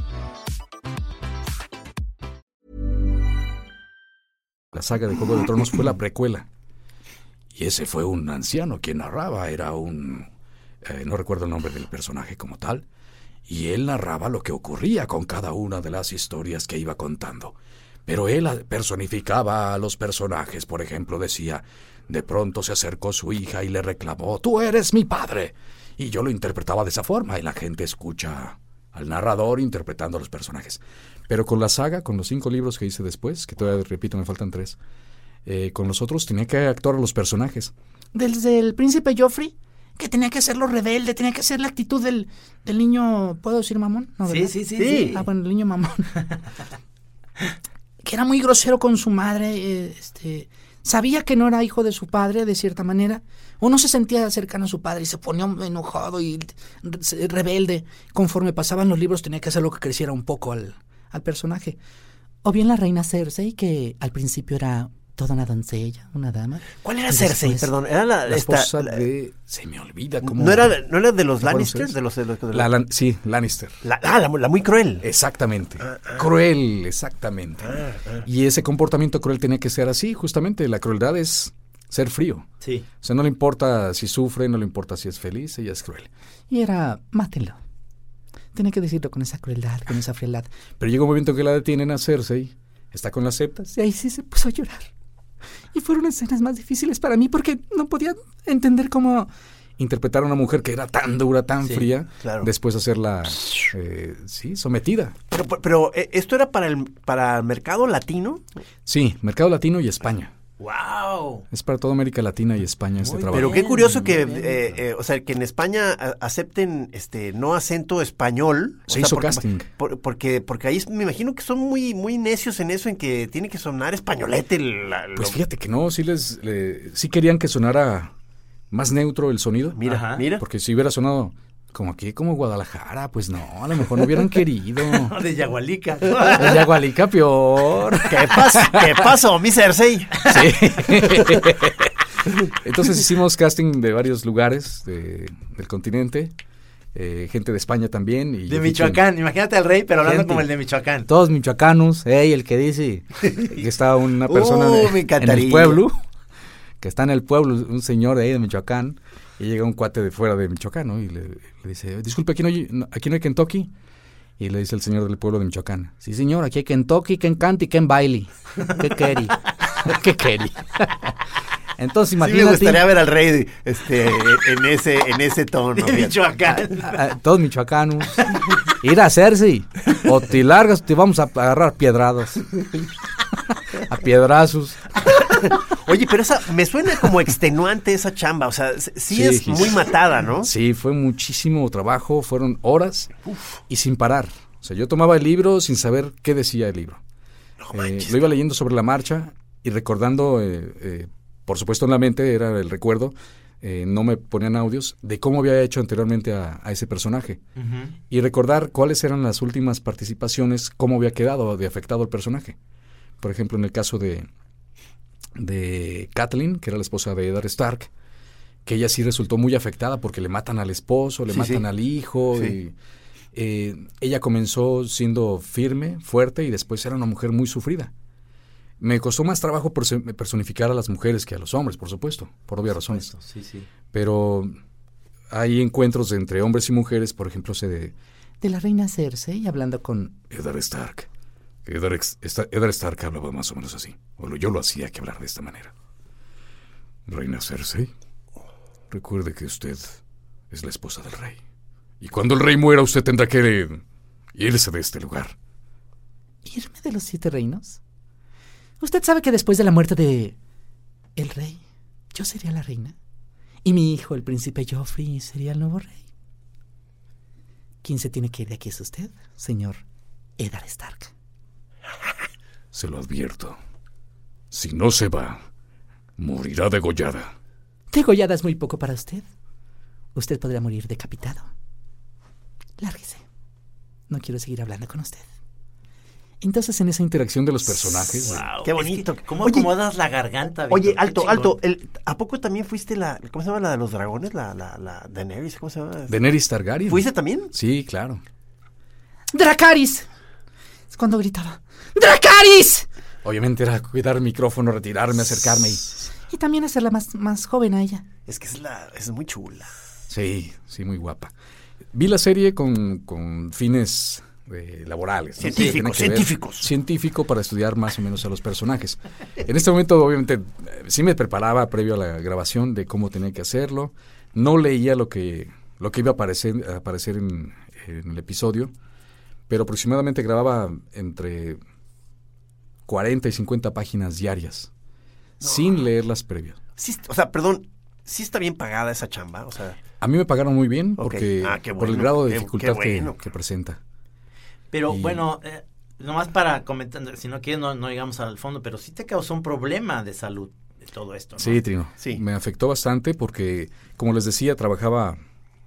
La saga de Juego de Tronos fue la precuela. Y ese fue un anciano quien narraba, era un... eh, no recuerdo el nombre del personaje como tal. Y él narraba lo que ocurría con cada una de las historias que iba contando. Pero él personificaba a los personajes, por ejemplo, decía, de pronto se acercó su hija y le reclamó, tú eres mi padre. Y yo lo interpretaba de esa forma y la gente escucha al narrador interpretando a los personajes. Pero con la saga, con los cinco libros que hice después, que todavía repito, me faltan tres, eh, con los otros tenía que actuar a los personajes. Desde el príncipe Joffrey, que tenía que ser lo rebelde, tenía que ser la actitud del, del niño, ¿puedo decir mamón? No, Sí, sí, sí, Sí. Ah, bueno, el niño mamón. que era muy grosero con su madre, eh, este, Sabía que no era hijo de su padre, de cierta manera, o no se sentía cercano a su padre y se ponía enojado y re- rebelde. Conforme pasaban los libros tenía que hacer lo que creciera un poco al, al personaje. O bien la reina Cersei, que al principio era toda una doncella, una dama. ¿Cuál era Cersei? Perdón, era la, La esta- esposa la- de... Se me olvida cómo... ¿No era, ¿No era de los ¿Recuerdan Lannister? De los, de los- de La, Lan- sí, Lannister. la- ah, la, la muy cruel. Exactamente. Cruel, exactamente. Y ese comportamiento cruel tenía que ser así, justamente. La crueldad es ser frío. Sí. O sea, no le importa si sufre, no le importa si es feliz, ella es cruel. Y era, mátenlo. Tenía que decirlo con esa crueldad, con esa frialdad. Pero llega un momento que la detienen a Cersei, está con las septas. Y ahí sí se puso a llorar. Y fueron escenas más difíciles para mí porque no podía entender cómo... Interpretar a una mujer que era tan dura, tan Sí, fría, claro. después hacerla, eh, sí, sometida. Pero, pero, eh, esto era para el, para el mercado latino. Sí, mercado latino y España. ¡Wow! Es para toda América Latina y España este trabajo. Pero qué curioso que, eh, eh, o sea, que en España acepten este no acento español. o Se sea, hizo porque, casting. por- porque, porque ahí es- me imagino que son muy, muy necios en eso, en que tiene que sonar españolete. la- Pues lo- fíjate que no, sí les, le- sí querían que sonara más neutro el sonido. mira, Ajá. mira. Porque si hubiera sonado como aquí, como Guadalajara, pues no, a lo mejor no hubieran querido. De Yagualica. El Yagualica peor. ¿Qué pasa? ¿Qué pasó, mi Cersei? Sí. Entonces hicimos casting de varios lugares de- del continente, eh, gente de España también. Y De Michoacán. Imagínate al rey, pero hablando Gente. como el de Michoacán. Todos michoacanos, ey, el que dice que está una persona Uh, de- en el pueblo, que está en el pueblo, un señor de ahí de Michoacán, y llega un cuate de fuera de Michoacán, ¿no? Y le, le dice, disculpe, ¿aquí no, hay, no- ¿aquí no hay Kentucky? Y le dice el señor del pueblo de Michoacán, sí señor, aquí hay Kentucky, Ken Canty, Ken Bailey. ¿Qué querí? ¿Qué querí? Entonces Sí me imagínate, gustaría ver al rey este, en ese, en ese tono. De. Michoacán. a- a- todos michoacanos, ir a Cersei, o te largas, te vamos a agarrar piedradas. A piedrazos. Oye, pero esa me suena como extenuante esa chamba. O sea, sí, Sí, es muy matada, ¿no? Sí, fue muchísimo trabajo, fueron horas y sin parar. O sea, yo tomaba el libro sin saber qué decía el libro. Eh, lo iba leyendo sobre la marcha y recordando, eh, eh, por supuesto en la mente era el recuerdo, eh, no me ponían audios de cómo había hecho anteriormente a, a ese personaje. Y recordar cuáles eran las últimas participaciones, cómo había quedado de afectado el personaje. Por ejemplo, en el caso de, de Kathleen, que era la esposa de Eddard Stark, que ella sí resultó muy afectada porque le matan al esposo, le Sí, matan sí. al hijo. Sí. y, eh, ella comenzó siendo firme, fuerte y después era una mujer muy sufrida. Me costó más trabajo perso- personificar a las mujeres que a los hombres, por supuesto, por obvias razones. Sí, sí. Pero hay encuentros entre hombres y mujeres, por ejemplo, se de De la reina Cersei, hablando con... Eddard Stark. Eddard Stark hablaba más o menos así. O yo lo hacía que hablar de esta manera. Reina Cersei, recuerde que usted es la esposa del rey. Y cuando el rey muera, usted tendrá que irse de este lugar. ¿Irme de los siete reinos? Usted sabe que después de la muerte de... el rey, yo sería la reina. Y mi hijo, el príncipe Joffrey, sería el nuevo rey. ¿Quién se tiene que ir de aquí es usted, señor Eddard Stark? Se lo advierto. Si no se va, morirá degollada. Degollada es muy poco para usted. Usted podrá morir decapitado. Lárguese. No quiero seguir hablando con usted. Entonces, en esa Interacción de los personajes. Wow, Qué es bonito. que ¿Cómo Oye, acomodas la garganta? Oye, alto, alto. El, ¿A poco también fuiste la. ¿Cómo se llama la de los dragones? La, la, la Daenerys, ¿cómo se llama? Daenerys Targaryen. ¿Fuiste también? Sí, claro. ¡Dracaris! Es cuando gritaba. ¡Dracaris! Obviamente era cuidar el micrófono, retirarme, acercarme y... Y también hacerla más, más joven a ella. Es que es, la, es muy chula. Sí, sí, muy guapa. Vi la serie con, con fines eh, laborales. ¿no? Científicos, científicos. Científico para estudiar más o menos a los personajes. En este momento, obviamente, eh, sí me preparaba previo a la grabación de cómo tenía que hacerlo. No leía lo que, lo que iba a aparecer, a aparecer en, en el episodio, pero aproximadamente grababa entre 40 y 50 páginas diarias, sin leerlas previas. Sí, o sea, perdón, sí está bien pagada esa chamba. O sea, A mí me pagaron muy bien porque Ah, por el grado de qué- dificultad qué bueno. que, que presenta. Pero Y- bueno, eh, nomás para comentar, si no quieres, no, no llegamos al fondo, pero sí te causó un problema de salud. todo esto. ¿no? Sí, Trino. Sí. Me afectó bastante porque, como les decía, trabajaba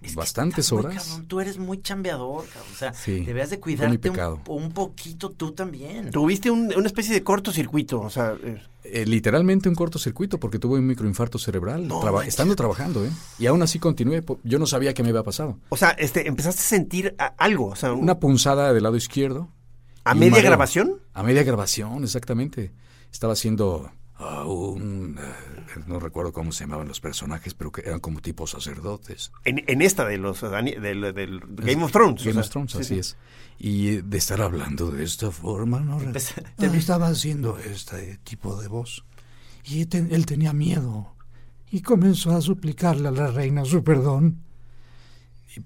Es que bastantes estás muy horas. cabrón, tú eres muy chambeador, cabrón. O sea, Sí, debes de cuidarte un, poquito tú también. Tuviste un- una especie de cortocircuito, o sea, eh, Eh, literalmente un cortocircuito porque tuve un microinfarto cerebral No traba- manches. estando trabajando, ¿eh? Y aún así continué. Yo no sabía qué me había pasado. o sea, este, empezaste a sentir a- algo, o sea, un- Una punzada del lado izquierdo. a media mareo. grabación. A media grabación, exactamente. Estaba haciendo ah, un... no recuerdo cómo se llamaban los personajes, pero que eran como tipo sacerdotes. En, en esta de los Dani- del, del Game of Thrones. o Game sea, of Thrones, sí, así sí. es. Y de estar hablando de esta forma, no Ah, estaba haciendo este tipo de voz. Y él tenía miedo. Y comenzó a suplicarle a la reina su perdón.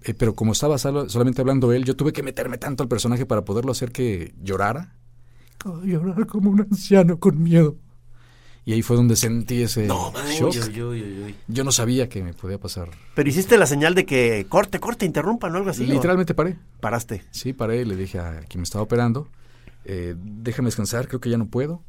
Eh, pero como estaba solo- solamente hablando él, yo tuve que meterme tanto al personaje para poderlo hacer que llorara. Llorar como un anciano con miedo. Y ahí fue donde sentí ese shock. Uy, uy, uy. Yo no sabía que me podía pasar. Pero hiciste la señal de que corte, corte, interrumpan o algo así. Literalmente paré. Paraste. Sí, paré y le dije a quien me estaba operando, eh, déjame descansar, creo que ya no puedo.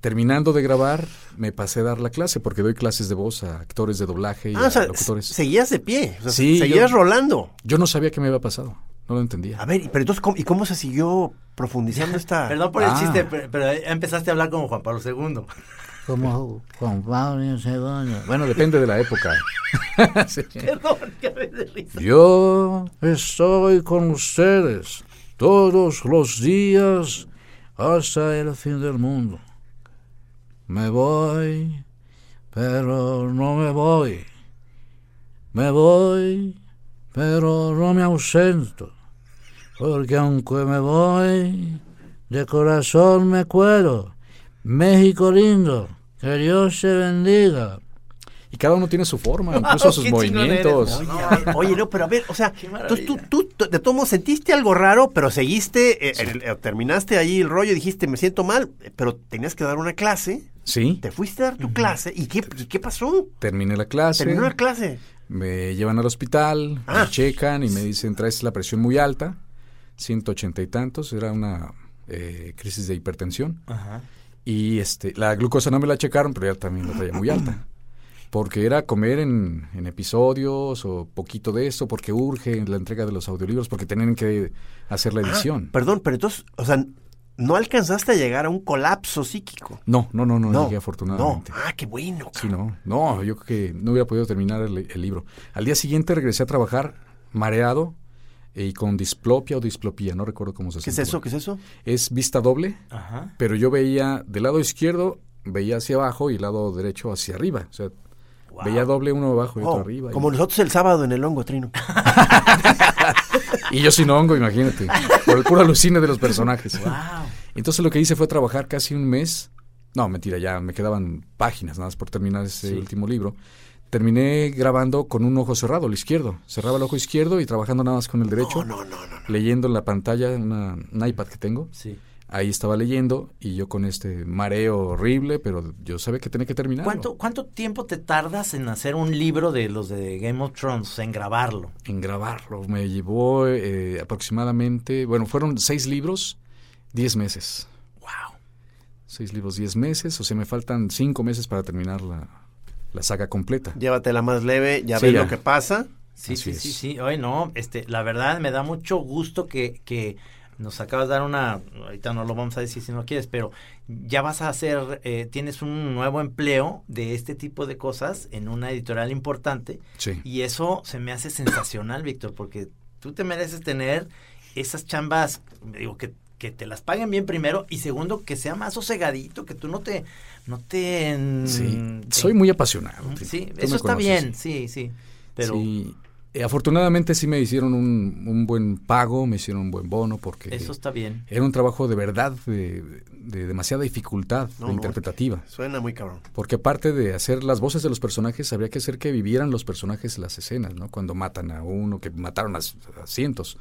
Terminando de grabar, me pasé a dar la clase, porque doy clases de voz a actores de doblaje y Ah, a o sea, locutores. seguías de pie. O sea, Sí, seguías yo- rolando. Yo no sabía qué me había pasado, no lo entendía. A ver, y- pero entonces, ¿cómo, ¿y cómo se siguió profundizando esta...? Perdón por el Ah. chiste, pero, pero ya empezaste a hablar como Juan Pablo II. Como Juan Pablo II. Bueno, depende de la época. Sí. Perdón, que me risa. Yo estoy con ustedes todos los días hasta el fin del mundo. Me voy, pero no me voy. Me voy, pero no me ausento. Porque aunque me voy, de corazón me cuero. México lindo, que Dios te bendiga. Y cada uno tiene su forma, incluso sus movimientos. Oye, oye, no, pero a ver, o sea, entonces tú, tú, tú, de todos modos sentiste algo raro, pero seguiste, eh, el- eh, terminaste ahí el rollo, dijiste, me siento mal, pero tenías que dar una clase, Sí, te fuiste a dar tu clase, ¿y qué, y qué pasó? terminé la clase. Terminó la clase. Me llevan al hospital, Ah. me checan y me dicen, traes la presión muy alta, 180 y tantos, era una eh, crisis de hipertensión. Ajá. Y este, la glucosa no me la checaron, pero ya también la traía muy alta. Porque era comer en, en episodios o poquito de esto, porque urge la entrega de los audiolibros, porque tenían que hacer la edición. Perdón, pero entonces, o sea, no alcanzaste a llegar a un colapso psíquico. No, no, no, no, llegué afortunadamente. No. Ah, qué bueno. Sí, no, no, yo creo que no hubiera podido terminar el, el libro. Al día siguiente regresé a trabajar mareado y con displopia o displopía, no recuerdo cómo se ¿Qué es eso? ¿Qué es eso? Es vista doble, Ajá. pero yo veía del lado izquierdo, veía hacia abajo y el lado derecho hacia arriba. O sea, veía doble uno abajo y otro Oh, arriba. y- como nosotros el sábado en el hongo, Trino. Y yo sin hongo, imagínate, por el puro alucine de los personajes. Wow. Entonces lo que hice fue trabajar casi un mes. No, mentira, ya me quedaban páginas nada más por terminar ese Sí. último libro. Terminé grabando con un ojo cerrado, el izquierdo. Cerraba el ojo izquierdo y trabajando nada más con el derecho. No, no, no. Leyendo en la pantalla, una, un iPad que tengo. Sí. Ahí estaba leyendo y yo con este mareo horrible, pero yo sabía que tenía que terminar. ¿Cuánto, ¿Cuánto tiempo te tardas en hacer un libro de los de Game of Thrones, en grabarlo? En grabarlo. Me llevó eh, aproximadamente, bueno, fueron seis libros, diez meses. Wow. Seis libros, diez meses. O sea, me faltan cinco meses para terminar la, la saga completa. Llévatela más leve, ya Sí, ves ya. lo que pasa. Sí, Así sí, sí, sí. Oye, no, este, la verdad me da mucho gusto que, que nos acabas de dar una, ahorita no lo vamos a decir si no quieres, pero ya vas a hacer, eh, tienes un nuevo empleo de este tipo de cosas en una editorial importante Sí. y eso se me hace sensacional, Víctor, porque tú te mereces tener esas chambas, digo, que, que te las paguen bien primero y segundo, que sea más sosegadito, que tú no te, no te... Sí, te- soy muy apasionado. Sí, eso está conoces. bien, sí, sí, pero... Sí. Eh, afortunadamente sí me hicieron un, un buen pago, me hicieron un buen bono porque Eso está bien. era un trabajo de verdad, de, de demasiada dificultad No, no, interpretativa. Suena muy cabrón. Porque aparte de hacer las voces de los personajes, habría que hacer que vivieran los personajes las escenas, ¿no? Cuando matan a uno, que mataron a, a cientos.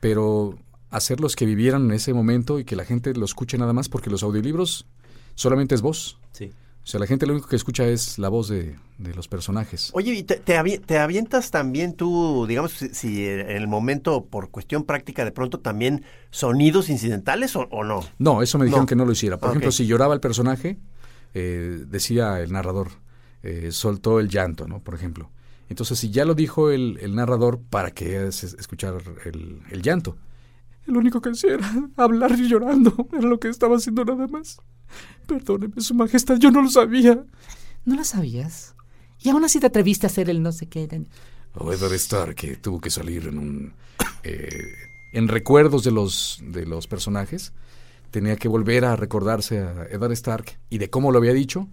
Pero hacerlos que vivieran en ese momento y que la gente lo escuche nada más, porque los audiolibros solamente es voz. Sí. O sea, la gente lo único que escucha es la voz de, de los personajes. Oye, ¿y te, te avi- te avientas también tú, digamos, si, si en el momento, por cuestión práctica, de pronto también sonidos incidentales o, o no? No, eso me dijeron No. que no lo hiciera. Por ejemplo, si lloraba el personaje, eh, decía el narrador, eh, soltó el llanto, ¿no? Por ejemplo. Entonces, si ya lo dijo el, el narrador, ¿para qué es- es- escuchar el, el llanto? El único que hacía era hablar y llorando. Era lo que estaba haciendo nada más. Perdóneme, Su Majestad, yo no lo sabía. ¿No lo sabías? Y aún así te atreviste a hacer el no sé qué. O Eddard Stark, que tuvo que salir en un... eh, en recuerdos de los, de los personajes. Tenía que volver a recordarse a Eddard Stark y de cómo lo había dicho.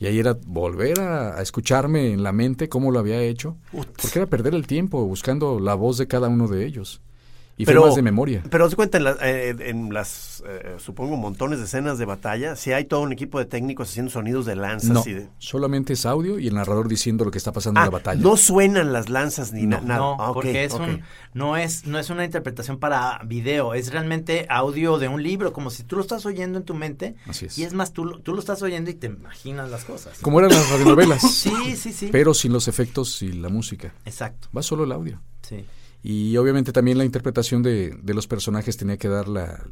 Y ahí era volver a, a escucharme en la mente cómo lo había hecho. Porque era perder el tiempo buscando la voz de cada uno de ellos. Y fue más de memoria. Pero se cuenta en, la- eh, en las, eh, supongo, montones de escenas de batalla, si hay todo un equipo de técnicos haciendo sonidos de lanzas No, y de... solamente es audio y el narrador diciendo lo que está pasando Ah, en la batalla. no suenan las lanzas ni No, nada. No, Ah, porque es un, no es, no es una interpretación para video, es realmente audio de un libro, como si tú lo estás oyendo en tu mente. Así es. Y es más, tú, lo- tú lo estás oyendo y te imaginas las cosas. Como eran las radionovelas. Sí, sí, sí. Pero sin los efectos y la música. Exacto, Va solo el audio. sí. Y obviamente también la interpretación de, de los personajes tenía que dar la,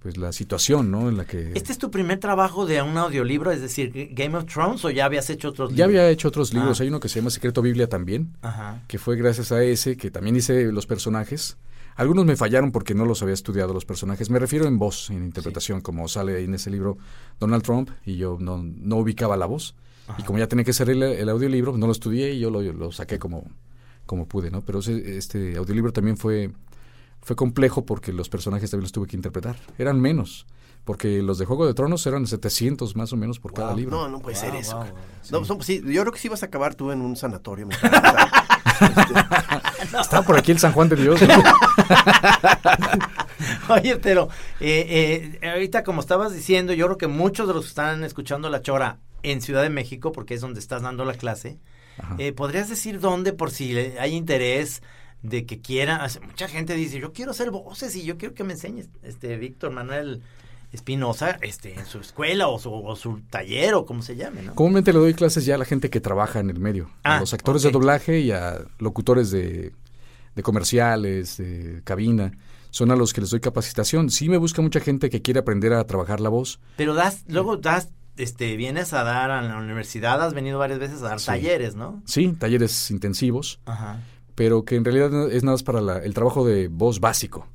pues, la situación, ¿no? En la que... ¿Este es tu primer trabajo de un audiolibro, es decir, Game of Thrones, o ya habías hecho otros Ya libros? había hecho otros libros. Ah. Hay uno que se llama Secreto Biblia también, Ajá. que fue gracias a ese, que también hice los personajes. Algunos me fallaron porque no los había estudiado los personajes. Me refiero en voz, en interpretación, como sale ahí en ese libro Donald Trump, y yo no, no ubicaba la voz. Y como ya tenía que ser el, el audiolibro, no lo estudié y yo lo, lo saqué como, como pude, ¿no? Pero ese- este audiolibro también fue, fue complejo porque los personajes también los tuve que interpretar. Eran menos, porque los de Juego de Tronos eran 700 más o menos por cada libro. No, no puede ser eso. wow, No, son- sí, yo creo que sí vas a acabar tú en un sanatorio. sea, Está por aquí el San Juan de Dios. ¿no? Oye, pero eh, eh, ahorita como estabas diciendo, yo creo que muchos de los que están escuchando La Chora en Ciudad de México, porque es donde estás dando la clase. Eh, ¿podrías decir dónde por si hay interés de que quiera? Mucha gente dice, yo quiero hacer voces y yo quiero que me enseñes, este Víctor Manuel Espinosa, este, en su escuela o su, o su taller o como se llame, ¿no? Comúnmente le doy clases ya a la gente que trabaja en el medio, a Ah, los actores de doblaje y a locutores de, de comerciales, de cabina. Son a los que les doy capacitación. Sí me busca mucha gente que quiere aprender a trabajar la voz. Pero das, luego das, este, vienes a dar a la universidad, has venido varias veces a dar Sí. talleres, ¿no? Sí, talleres intensivos, Ajá. pero que en realidad es nada más para la- el trabajo de voz básico.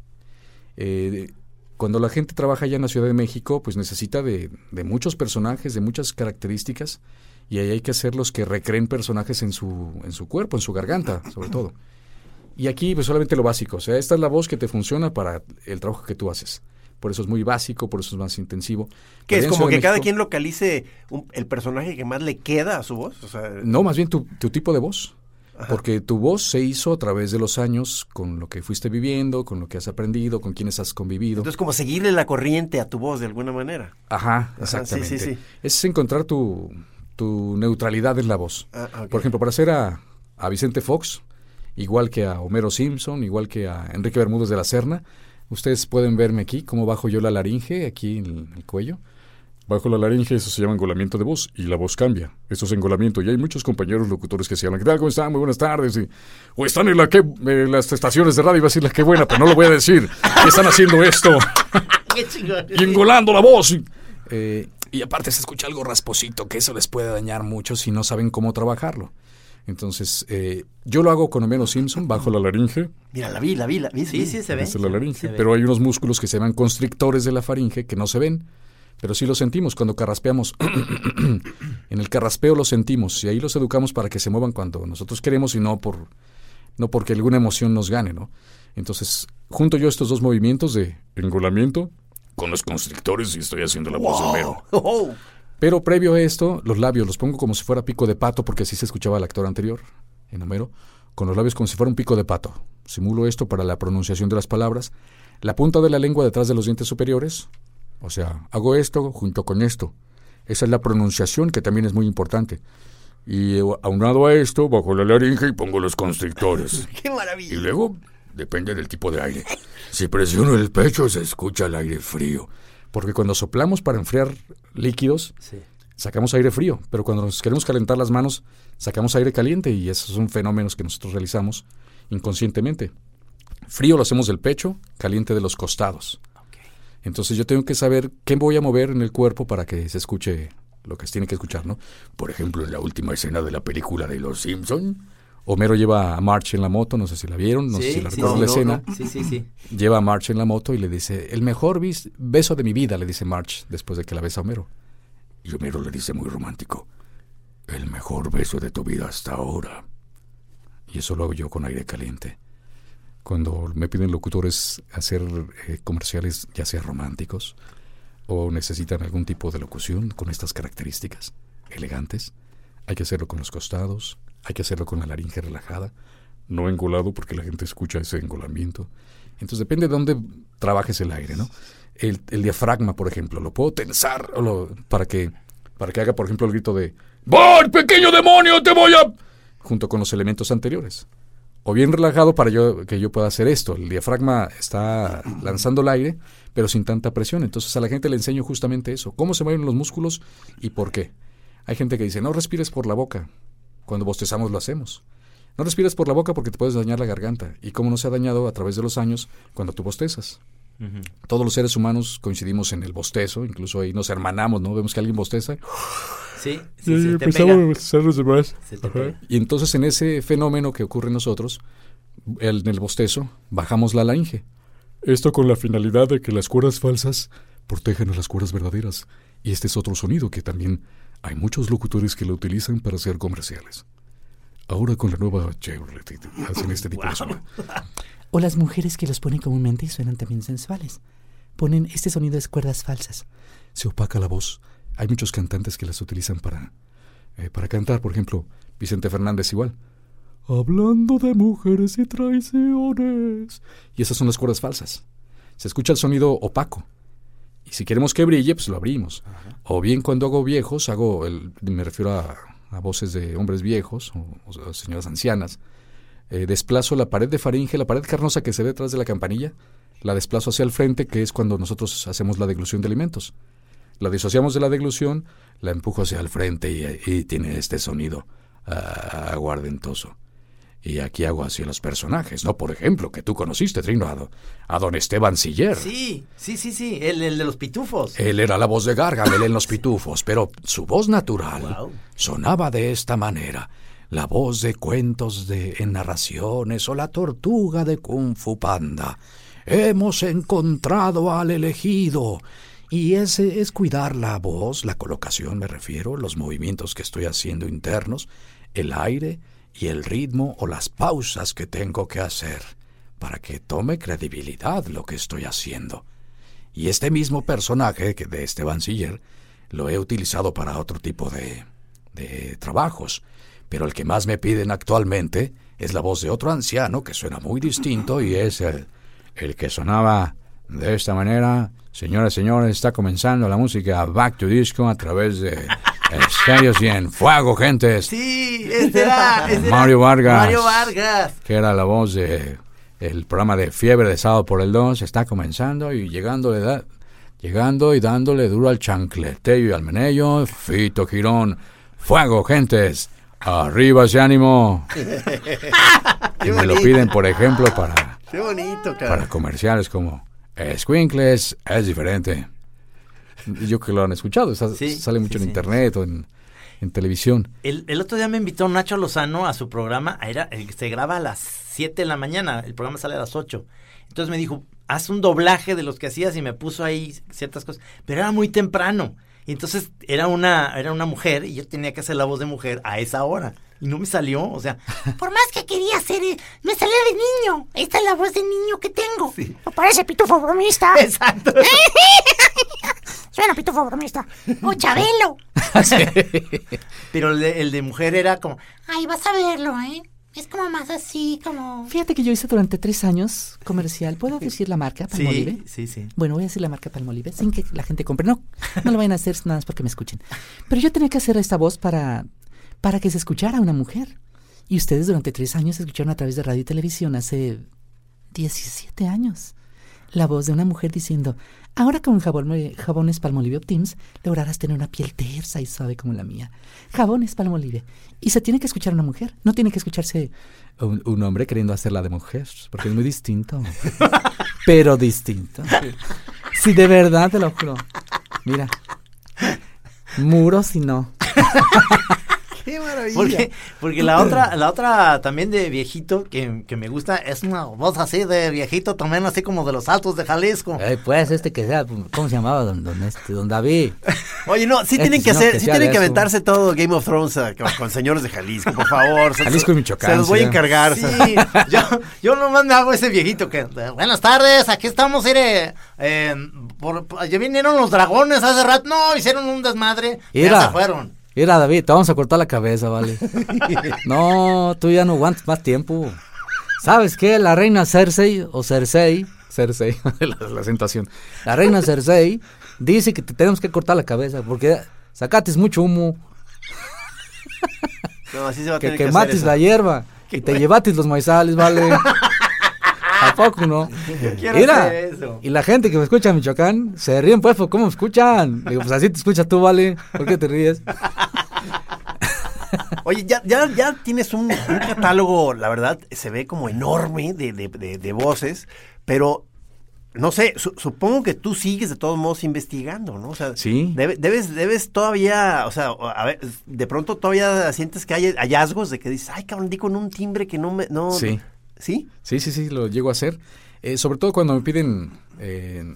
Eh, cuando la gente trabaja ya en la Ciudad de México, pues necesita de, de muchos personajes, de muchas características, y ahí hay que hacerlos que recreen personajes en su, en su cuerpo, en su garganta, sobre todo. Y aquí pues solamente lo básico, o sea, esta es la voz que te funciona para el trabajo que tú haces. Por eso es muy básico, por eso es más intensivo. que Pero es como que cada quien localice un- el personaje que más le queda a su voz. O sea, No, más bien tu, tu tipo de voz. Ajá. Porque tu voz se hizo a través de los años con lo que fuiste viviendo, con lo que has aprendido, con quienes has convivido. entonces como seguirle la corriente a tu voz de alguna manera. Ajá, exactamente. sí, sí. Es encontrar tu, tu neutralidad en la voz. Ah. Por ejemplo, para hacer a, a Vicente Fox, igual que a Homero Simpson, igual que a Enrique Bermúdez de la Serna, ustedes pueden verme aquí, cómo bajo yo la laringe, aquí en el, el cuello. Bajo la laringe eso se llama engolamiento de voz y la voz cambia. Esto es engolamiento y hay muchos compañeros locutores que se llaman, ¿qué tal? ¿Cómo están? Muy buenas tardes. Y, o están en la que, en las estaciones de radio, iba a decir la que buena, pero no lo voy a decir. están haciendo esto Qué chingón. y engolando la voz. y- Eh, y aparte se escucha algo rasposito, que eso les puede dañar mucho si no saben cómo trabajarlo. Entonces, eh, yo lo hago con Homero Simpson, bajo la laringe, Mira, la vi, la vi, la vi. Sí, sí, se ve. es la laringe, se pero hay unos músculos que se llaman constrictores de la faringe que no se ven, pero sí los sentimos cuando carraspeamos. en el carraspeo los sentimos y ahí los educamos para que se muevan cuando nosotros queremos y no por no porque alguna emoción nos gane, ¿no? Entonces, junto yo estos dos movimientos de engolamiento con los constrictores y estoy haciendo la voz de Homero. Oh, Pero previo a esto, los labios los pongo como si fuera pico de pato, porque así se escuchaba el actor anterior, en Homero, con los labios como si fuera un pico de pato. Simulo esto para la pronunciación de las palabras. La punta de la lengua detrás de los dientes superiores. O sea, hago esto junto con esto. Esa es la pronunciación que también es muy importante. Y eh, aunado a esto, bajo la laringe y pongo los constrictores. qué Y maravilla. luego, depende del tipo de aire. Si presiono el pecho, se escucha el aire frío. Porque cuando soplamos para enfriar líquidos, Sí. sacamos aire frío, pero cuando nos queremos calentar las manos, sacamos aire caliente y esos son fenómenos que nosotros realizamos inconscientemente. Frío lo hacemos del pecho, caliente de los costados. Entonces yo tengo que saber qué voy a mover en el cuerpo para que se escuche lo que se tiene que escuchar, ¿no? Por ejemplo, en la última escena de la película de Los Simpson, Homero lleva a March en la moto, no sé si la vieron, no sé si la recuerdan la no, escena. Sí, sí, sí. Lleva a March en la moto y le dice, el mejor bis- beso de mi vida, le dice March después de que la besa a Homero. Y Homero le dice muy romántico, el mejor beso de tu vida hasta ahora. Y eso lo hago yo con aire caliente. Cuando me piden locutores hacer eh, comerciales, ya sea románticos, o necesitan algún tipo de locución con estas características elegantes, hay que hacerlo con los costados, hay que hacerlo con la laringe relajada, no engolado porque la gente escucha ese engolamiento. Entonces depende de dónde trabajes el aire, ¿no? El, diafragma, por ejemplo, lo puedo tensar o lo- para que para que haga, por ejemplo, el grito de ¡Voy, pequeño demonio, te voy a! junto con los elementos anteriores. O bien relajado para yo, que yo pueda hacer esto. El diafragma está lanzando el aire, pero sin tanta presión. Entonces a la gente le enseño justamente eso. Cómo se mueven los músculos y por qué. Hay gente que dice, no respires por la boca. Cuando bostezamos lo hacemos. No respires por la boca porque te puedes dañar la garganta. Y cómo no se ha dañado a través de los años cuando tú bostezas. Todos los seres humanos coincidimos en el bostezo, incluso ahí nos hermanamos, ¿no? Vemos que alguien bosteza Sí, sí, sí, te pega. Se te pega. y entonces en ese fenómeno que ocurre en nosotros, el- en el bostezo, bajamos la laringe. Esto con la finalidad de que las cuerdas falsas protejan a las cuerdas verdaderas. Y este es otro sonido que también hay muchos locutores que lo utilizan para hacer comerciales. Ahora con la nueva Chevrolet hacen este tipo de sonido. O las mujeres que los ponen comúnmente y suenan también sensuales. Ponen este sonido de cuerdas falsas. Se opaca la voz. Hay muchos cantantes que las utilizan para, eh, para cantar. Por ejemplo, Vicente Fernández igual. Hablando de mujeres y traiciones. Y esas son las cuerdas falsas. Se escucha el sonido opaco. Y si queremos que brille, pues lo abrimos. O bien cuando hago viejos, hago, el, me refiero a, a voces de hombres viejos o, o señoras ancianas. Eh, desplazo la pared de faringe, la pared carnosa que se ve detrás de la campanilla, la desplazo hacia el frente, que es cuando nosotros hacemos la deglución de alimentos. La disociamos de la deglución, la empujo hacia el frente y, y tiene este sonido ah, aguardentoso. Y aquí hago así los personajes, ¿no? Por ejemplo, que tú conociste, Trino, a, do- a don Esteban Siller. Sí, sí, sí, sí, el, el de los pitufos. Él era la voz de Gargamel en Los Pitufos, pero su voz natural sonaba de esta manera. La voz de cuentos de en narraciones o la tortuga de Kung Fu Panda. Hemos encontrado al elegido. Y ese es cuidar la voz, la colocación me refiero, los movimientos que estoy haciendo internos, el aire y el ritmo o las pausas que tengo que hacer para que tome credibilidad lo que estoy haciendo. Y este mismo personaje que de Esteban Siller lo he utilizado para otro tipo de, de trabajos. Pero el que más me piden actualmente es la voz de otro anciano que suena muy distinto y es el, el que sonaba de esta manera. Señoras y señores, está comenzando la música Back to Disco a través de Stereo 100. ¡Fuego, gentes! Sí, este era, este era Mario Vargas. Mario Vargas. que era la voz de el programa de Fiebre de Sábado por el 2, está comenzando y llegando, llegando y dándole duro al chancleteo y al menello, Fito Girón. Fuego, gentes. Arriba ese ánimo. y me lo piden, por ejemplo, para, Qué bonito, cara. para comerciales como Squinkles es diferente. Yo que lo han escuchado, está- Sí, sale mucho sí, en sí. internet o en, en televisión. El, el otro día me invitó Nacho Lozano a su programa. Era, se graba a las 7 de la mañana. El programa sale a las 8. Entonces me dijo, haz un doblaje de los que hacías y me puso ahí ciertas cosas. Pero era muy temprano. Y entonces era una, era una mujer y yo tenía que hacer la voz de mujer a esa hora. Y no me salió, o sea, Por más que quería ser, eh, me salía de niño. Esta es la voz de niño que tengo. No parece pitufo bromista. exacto. Suena pitufo bromista. O Chabelo. Pero el de, el de mujer era como, Ay, vas a verlo, ¿eh? Es como más así, como... Fíjate que yo hice durante tres años comercial. ¿Puedo decir la marca Palmolive? sí, sí, sí. Bueno, voy a decir la marca Palmolive sin que la gente compre. No, no lo vayan a hacer nada más porque me escuchen. Pero yo tenía que hacer esta voz para, para que se escuchara una mujer. Y ustedes durante tres años escucharon a través de radio y televisión hace 17 años. La voz de una mujer diciendo, ahora con jabón, jabones Palmolive Optims lograrás tener una piel tersa y suave como la mía. Jabones Palmolive. Y se tiene que escuchar una mujer, no tiene que escucharse un, hombre queriendo hacerla de mujer, porque es muy distinto. Pero distinto. Sí, de verdad te lo juro. Mira. Muros y no. ¡Qué maravilla! Porque, porque la otra, la otra también de viejito que, que me gusta es una voz así de viejito también así como de los altos de Jalisco. Eh, pues este que sea, ¿cómo se llamaba don, don, este, don David? Oye, no, sí Este tienen que hacer, que sí tienen que eso. aventarse todo Game of Thrones con, con señores de Jalisco, por favor. Jalisco y Michoacán, Se los voy a encargar. Sí, yo, yo nomás me hago ese viejito que, eh, buenas tardes, aquí estamos, mire, eh, por, ya vinieron los dragones hace rato, no, hicieron un desmadre, ya Mira. se fueron. Mira, David, te vamos a cortar la cabeza, ¿vale? No, tú ya no aguantas más tiempo. ¿Sabes qué? La reina Cersei, o Cersei, Cersei, la, la sentación. la reina Cersei, dice que te tenemos que cortar la cabeza porque sacates mucho humo, No, así se va a que tener que, la hierba y te llevates los maizales, ¿vale? ¿A poco no? Quiero Mira, hacer eso. y la gente que me escucha en Michoacán se ríen, pues, ¿cómo me escuchan? Digo, pues así te escuchas tú, ¿vale? ¿Por qué te ríes? Oye, ya, ya, ya tienes un, un catálogo, la verdad, se ve como enorme de, de- de- de voces, pero no sé, su- supongo que tú sigues de todos modos investigando, ¿no? O sea, Sí. debe- debes, debes todavía, o sea, a ver, de pronto todavía sientes que hay hallazgos de que dices, ay, cabrón, di con un timbre que no me, no, Sí. ¿Sí? Sí, sí, sí, lo llego a hacer. Eh, sobre todo cuando me piden, eh,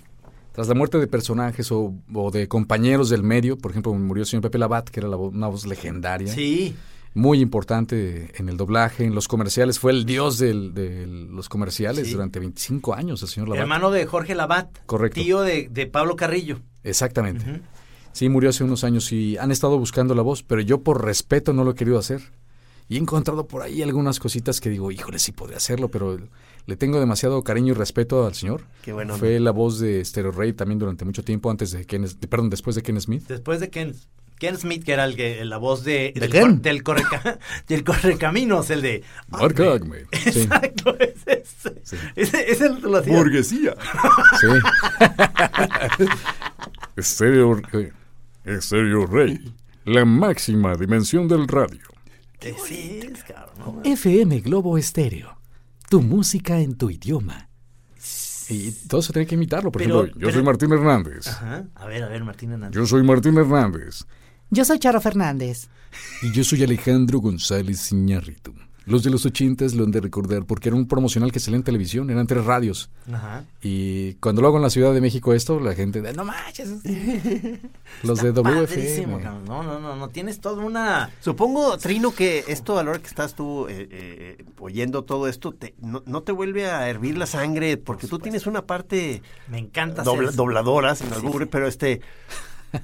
tras la muerte de personajes o, o de compañeros del medio, por ejemplo, murió el señor Pepe Labat, que era la una voz legendaria, Sí, muy importante en el doblaje, en los comerciales, fue el dios del- de los comerciales Sí. durante 25 años, el señor Labat. hermano de Jorge Labat, Correcto. tío de, de Pablo Carrillo. Exactamente. Sí, murió hace unos años y han estado buscando la voz, pero yo por respeto no lo he querido hacer. Y he encontrado por ahí algunas cositas que digo, híjole, sí podría hacerlo, pero le tengo demasiado cariño y respeto al señor. Qué bueno. Fue la voz de Stereo Rey también durante mucho tiempo, antes de Ken, perdón, después de Ken Smith. Después de Ken, Ken Smith, que era el que, la voz de, ¿De del, Ken? del, correca- del correcaminos, el de... Marca Acme. Sí, Exacto, ese, ese, Sí. ese, ese lo hacía. Burguesía. sí. Estéreo Rey, la máxima dimensión del radio. FM Globo Estéreo. Tu música en tu idioma. Y todo se tiene que imitarlo, por Pero- ejemplo. Yo soy Martín Hernández. Ajá. A ver, a ver, Martín Hernández. Yo soy Martín Hernández. Yo soy Charo Fernández. Y yo soy Alejandro González Iñárritu. Los de los ochentas lo han de recordar porque era un promocional que salía en televisión, eran tres radios. Ajá. Y cuando lo hago en la Ciudad de México esto, la gente, no manches. los de WFM. No, no, no, no. Tienes toda una... Supongo, Trino, que esto a la hora que estás tú eh, eh, oyendo todo esto, te- no, no te vuelve a hervir la sangre, porque tú tienes una parte Me encanta dobla- dobladora, sin albur, pero este...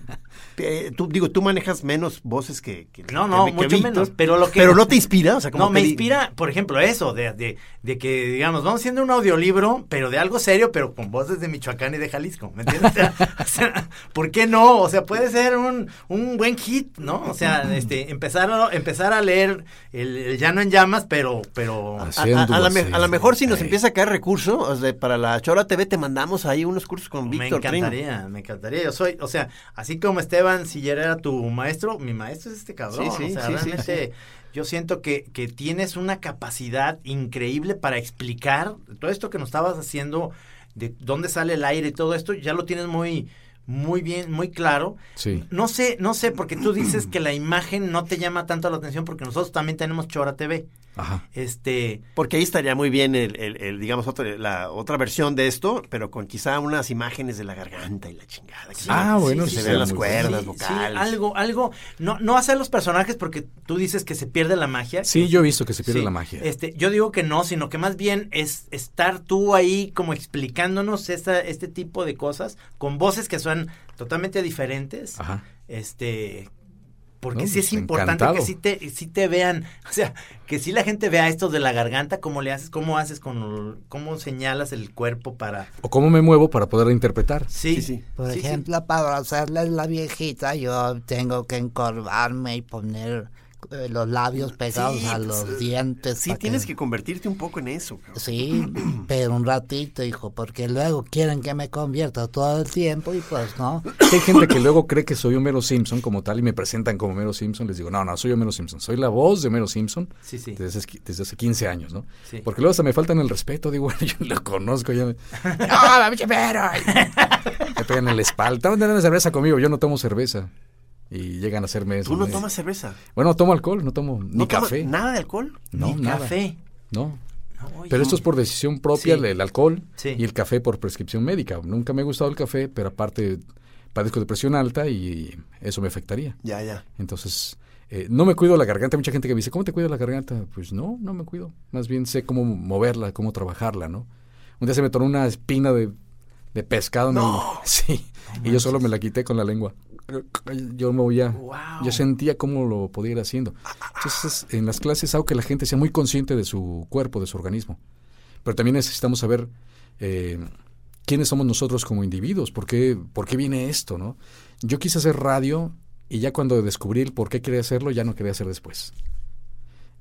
eh, tú, digo, tú manejas menos voces que, que- No, no, que mucho menos, pero lo que- Pero no te inspira, o sea, como No, me di- inspira, por ejemplo, eso, de, de, de que, digamos, vamos haciendo un audiolibro, pero de algo serio, pero con voces de Michoacán y de Jalisco, ¿me entiendes? O sea, o sea, ¿por qué no? O sea, puede ser un, un buen hit, ¿no? O sea, este, empezar a, empezar a leer el, el Llano en Llamas, pero, pero... A, a- a la me- a lo mejor si nos Ay. empieza a caer recurso, o sea, para la Chora TV te mandamos ahí unos cursos con Me Víctor Trino. encantaría, me encantaría. Yo soy, o sea, así como Esteban Siller era tu maestro, mi maestro es este cabrón. Sí, sí, o sea, sí, realmente yo siento que, que tienes una capacidad increíble para explicar todo esto que nos estabas haciendo, de dónde sale el aire y todo esto, ya lo tienes muy, muy bien, muy claro. Sí. No sé, no sé, porque tú dices que la imagen no te llama tanto la atención porque nosotros también tenemos Chora TV. Ajá. Este, Porque ahí estaría muy bien el, el- el, digamos, otra, la otra versión de esto, pero con quizá unas imágenes de la garganta y la chingada. que se Ah, bueno, que sí, se sí, vean las muy cuerdas sí, vocales. sí, algo, algo, no, no hacer los personajes porque tú dices que se pierde la magia. Sí, yo he visto que se pierde Sí, la magia. Este, yo digo que no, sino que más bien es estar tú ahí como explicándonos esta, este tipo de cosas con voces que son totalmente diferentes. Ajá. Este, porque No, sí es importante encantado. que sí te, sí te vean, o sea, que sí la gente vea esto de la garganta, cómo le haces, cómo haces con, cómo señalas el cuerpo para, O cómo me muevo para poder interpretar. sí, Sí, sí. Por sí, sí. ejemplo, para hacerle la viejita, yo tengo que encorvarme y poner eh, los labios pegados Sí, a pues, los dientes. Sí, tienes que convertirte un poco en eso. cabrón. Sí, pero un ratito, hijo, porque luego quieren que me convierta todo el tiempo y pues no. Hay gente que luego cree que soy Homero Simpson como tal y me presentan como Homero Simpson. Les digo, no, no, soy Homero Simpson. Soy la voz de Homero Simpson Sí, sí. desde, hace- desde hace 15 años, ¿no? Sí. Porque luego hasta me faltan el respeto. Digo, bueno, yo lo conozco. Ya me, ¡Ah, pinche perro! Me pegan en la espalda. ¿Dónde dan cerveza conmigo? Yo no tomo cerveza. Y llegan a hacerme eso. Tú no me- tomas cerveza. Bueno, no tomo alcohol, no tomo ni ¿No tomas café. ¿Nada de alcohol? No, Ni nada. café. No. No, Pero esto no. es por decisión propia, Sí. el, el alcohol Sí. y el café por prescripción médica. Nunca me ha gustado el café, pero aparte padezco de presión alta y eso me afectaría. Ya, ya. Entonces, eh, no me cuido la garganta. Hay mucha gente que me dice, ¿cómo te cuido la garganta? Pues no, no me cuido. Más bien sé cómo moverla, cómo trabajarla, ¿no? Un día se me tornó una espina de, de pescado. en el- sí. y yo solo me la quité con la lengua. Yo me. Wow. Yo sentía cómo lo podía ir haciendo. Entonces, en las clases hago que la gente sea muy consciente de su cuerpo, de su organismo. Pero también necesitamos saber eh, quiénes somos nosotros como individuos, por qué, por qué viene esto, ¿no? Yo quise hacer radio y ya cuando descubrí el por qué quería hacerlo, ya no quería hacer después.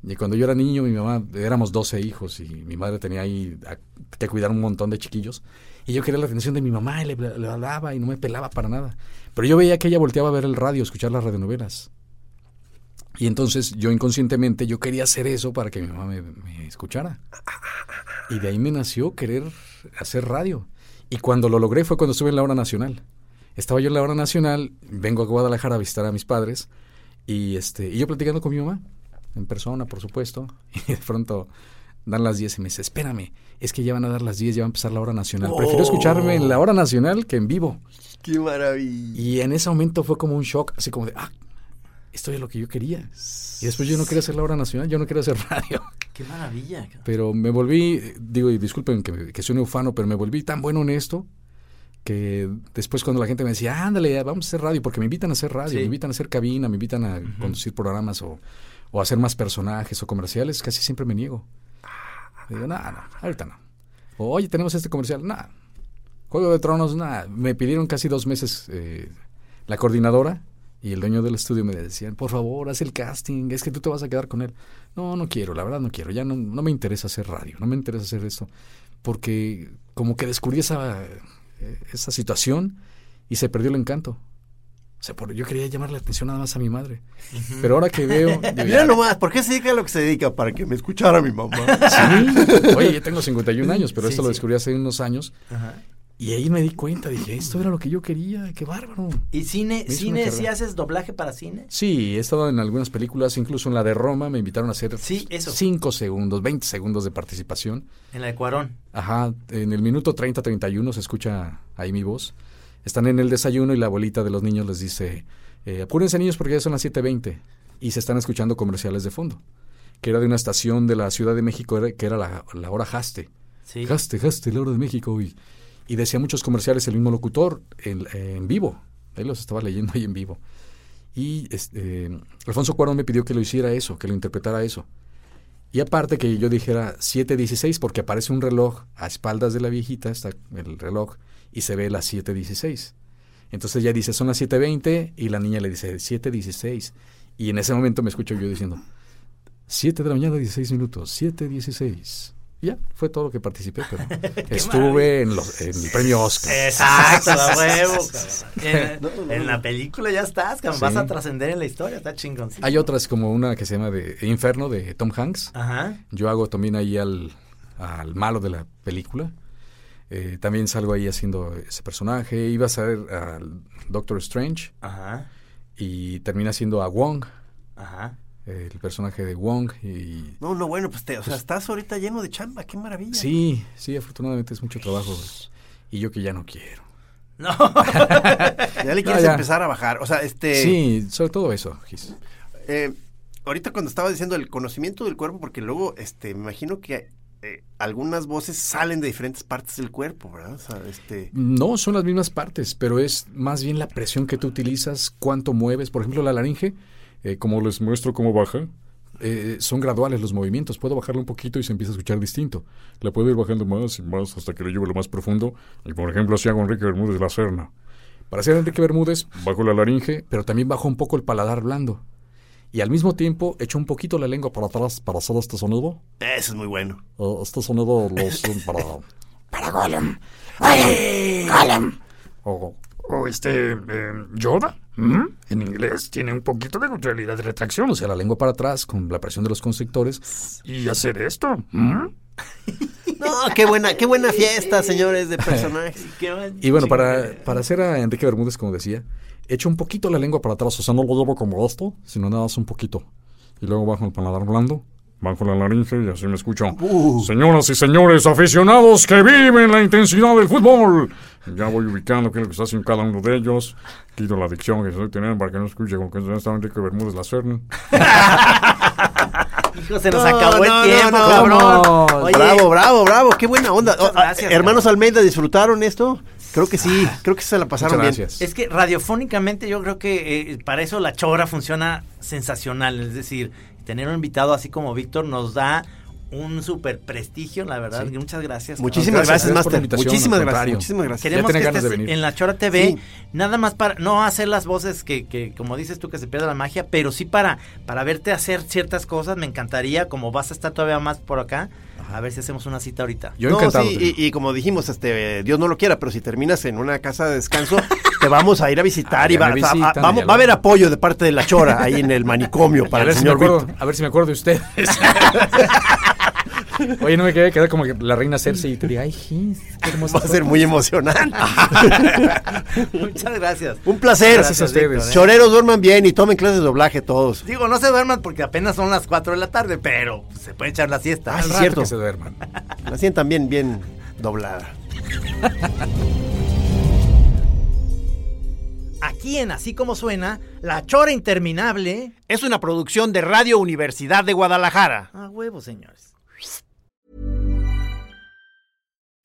Y cuando yo era niño, mi mamá, éramos 12 hijos y mi madre tenía ahí a- que cuidar un montón de chiquillos. Y yo quería la atención de mi mamá y le, le hablaba y no me pelaba para nada. Pero yo veía que ella volteaba a ver el radio, escuchar las radionovelas. Y entonces yo inconscientemente yo quería hacer eso para que mi mamá me, me escuchara. Y de ahí me nació querer hacer radio. Y cuando lo logré fue cuando estuve en la hora nacional. Estaba yo en la hora nacional, vengo a Guadalajara a visitar a mis padres y este y yo platicando con mi mamá en persona, por supuesto, y de pronto dan las 10 y me dice, "Espérame, es que ya van a dar las 10, ya va a empezar la hora nacional. Prefiero escucharme en la hora nacional que en vivo." Qué maravilla. Y en ese momento fue como un shock, así como de, ah, esto es lo que yo quería. Y después yo no quería hacer la hora nacional, yo no quería hacer radio. Qué maravilla. Pero me volví, digo, y disculpen que, que soy ufano, pero me volví tan bueno en esto que después cuando la gente me decía, ándale, vamos a hacer radio, porque me invitan a hacer radio, Sí. me invitan a hacer cabina, me invitan a conducir programas o, o a hacer más personajes o comerciales, casi siempre me niego. Digo, no, no, ahorita no. Oye, tenemos este comercial, nada. Juego de Tronos, nada. Me pidieron casi dos meses eh, la coordinadora y el dueño del estudio me decían, por favor, haz el casting, es que tú te vas a quedar con él. No, no quiero, la verdad no quiero, ya no, no me interesa hacer radio, no me interesa hacer esto, porque como que descubrí esa, eh, esa situación y se perdió el encanto. Sea, por, yo quería llamar la atención nada más a mi madre. Pero ahora que veo... digo, Mira ya- nomás, ¿por qué se dedica a lo que se dedica? Para que me escuchara mi mamá. Sí, oye, yo tengo 51 años, pero Sí, esto lo descubrí hace unos años. Ajá. Y ahí me di cuenta, dije, esto era lo que yo quería, qué bárbaro. ¿Y cine, cine si haces doblaje para cine? Sí, he estado en algunas películas, incluso en la de Roma, me invitaron a hacer Sí, eso. 5 segundos, 20 segundos de participación. En la de Cuarón. Ajá, en el minuto 30-31 se escucha ahí mi voz. Están en el desayuno y la abuelita de los niños les dice, eh, apúrense niños porque ya son las 7.20 y se están escuchando comerciales de fondo, que era de una estación de la Ciudad de México, que era la, la hora Haste. Sí. Haste, Haste, la hora de México. Y, y decía muchos comerciales el mismo locutor en, en vivo. Ahí los estaba leyendo ahí en vivo. Y este, Alfonso Cuarón me pidió que lo hiciera eso, que lo interpretara eso. Y aparte que yo dijera 7.16 porque aparece un reloj a espaldas de la viejita, está el reloj, y se ve las 7.16. Entonces ella dice, son las 7.20 y la niña le dice 7.16. Y en ese momento me escucho yo diciendo, 7 de la mañana, 16 minutos, 7.16. Y Ya, fue todo lo que participé, pero estuve en, los, en el premio Oscar. Exacto, a huevo. En, en la película ya estás, cabrón. Sí. Vas a trascender en la historia, está chingoncito. Hay otras como una que se llama de Inferno de Tom Hanks. Ajá. Yo hago también ahí al, al malo de la película. Eh, también salgo ahí haciendo ese personaje. Iba a ser al Doctor Strange Ajá. y termina siendo a Wong, Ajá. el personaje de Wong. Y No, no, bueno, pues, te, o sea, estás ahorita lleno de chamba, qué maravilla. sí, sí, afortunadamente es mucho trabajo. Y yo que ya no quiero. No. Ya le quieres ya. empezar a bajar. O sea, este. Sí, sobre todo eso, Gis. eh, ahorita cuando estaba diciendo el conocimiento del cuerpo, porque luego, este, me imagino que eh, algunas voces salen de diferentes partes del cuerpo, ¿verdad? Este. No, son las mismas partes, pero es más bien la presión que tú utilizas, cuánto mueves. Por ejemplo, la laringe, eh, como les muestro cómo baja, eh, son graduales los movimientos. Puedo bajarle un poquito y se empieza a escuchar distinto. La puedo ir bajando más y más hasta que le llevo lo más profundo. Y por ejemplo, así hago Enrique Bermúdez la Serna. Para hacer Enrique Bermúdez, bajo la laringe, pero también bajo un poco el paladar blando. Y al mismo tiempo, echo un poquito la lengua para atrás para hacer este sonido. Eso es muy bueno. Este sonido para... Para Gollum. Gollum. Gollum. O, o este, eh, Yoda. ¿Mm? En inglés tiene un poquito de neutralidad de retracción. O sea, la lengua para atrás con la presión de los constrictores. Y hacer esto. ¿Mm? No, qué buena, qué buena fiesta, señores, de personajes. Y bueno, para, para hacer a Enrique Bermúdez, como decía, echo un poquito la lengua para atrás, o sea, no lo llevo como esto, sino nada más un poquito. Y luego bajo el paladar blando, bajo la laringe y así me escucho. Señoras y señores aficionados que viven la intensidad del fútbol. Ya voy ubicando qué es lo que está haciendo cada uno de ellos. Quito la adicción que estoy teniendo para que no escuche como que está Enrique Bermúdez la Serna. Hijo, se nos No, acabó el tiempo, no, no. cabrón. Oye, bravo, bravo, bravo. Qué buena onda. Muchas Oh, ah, gracias, hermanos Almeida, ¿disfrutaron esto? Creo que sí. Creo que se la pasaron bien. gracias. Es que radiofónicamente yo creo que eh, para eso la chora funciona sensacional. Es decir, tener un invitado así como Víctor nos da un super prestigio, la verdad. Sí. Muchas gracias. Muchísimas Gracias, gracias, Master. Muchísimas gracias. Muchísimas gracias. Queremos que ganas de estés venir. en la Chora TV, Sí. nada más para no hacer las voces que, que, como dices tú, que se pierda la magia, pero sí para, para verte hacer ciertas cosas. Me encantaría, como vas a estar todavía más por acá, a ver si hacemos una cita ahorita. Yo No, encantado. sí, y, y como dijimos, este, Dios no lo quiera, pero si terminas en una casa de descanso, te vamos a ir a visitar Ah, y va, vamos- a haber apoyo de parte de la Chora ahí en el manicomio a, para el ver si me señor acuerdo, Víctor. a ver si me acuerdo de ustedes. Oye, no me quedé quedar como que la reina Cersei y tú digas, ay, jis, qué hermosa Va a ser muy emocionante. Muchas gracias. Un placer. Gracias a ustedes. ¿eh? Choreros duerman bien y tomen clases de doblaje todos. Digo, no se duerman porque apenas son las 4 de la tarde, pero se puede echar la siesta. Ah, rato cierto. que se duerman. La sientan bien, bien doblada. Aquí en Así Como Suena, La Chora Interminable. Es una producción de Radio Universidad de Guadalajara. A huevo, señores.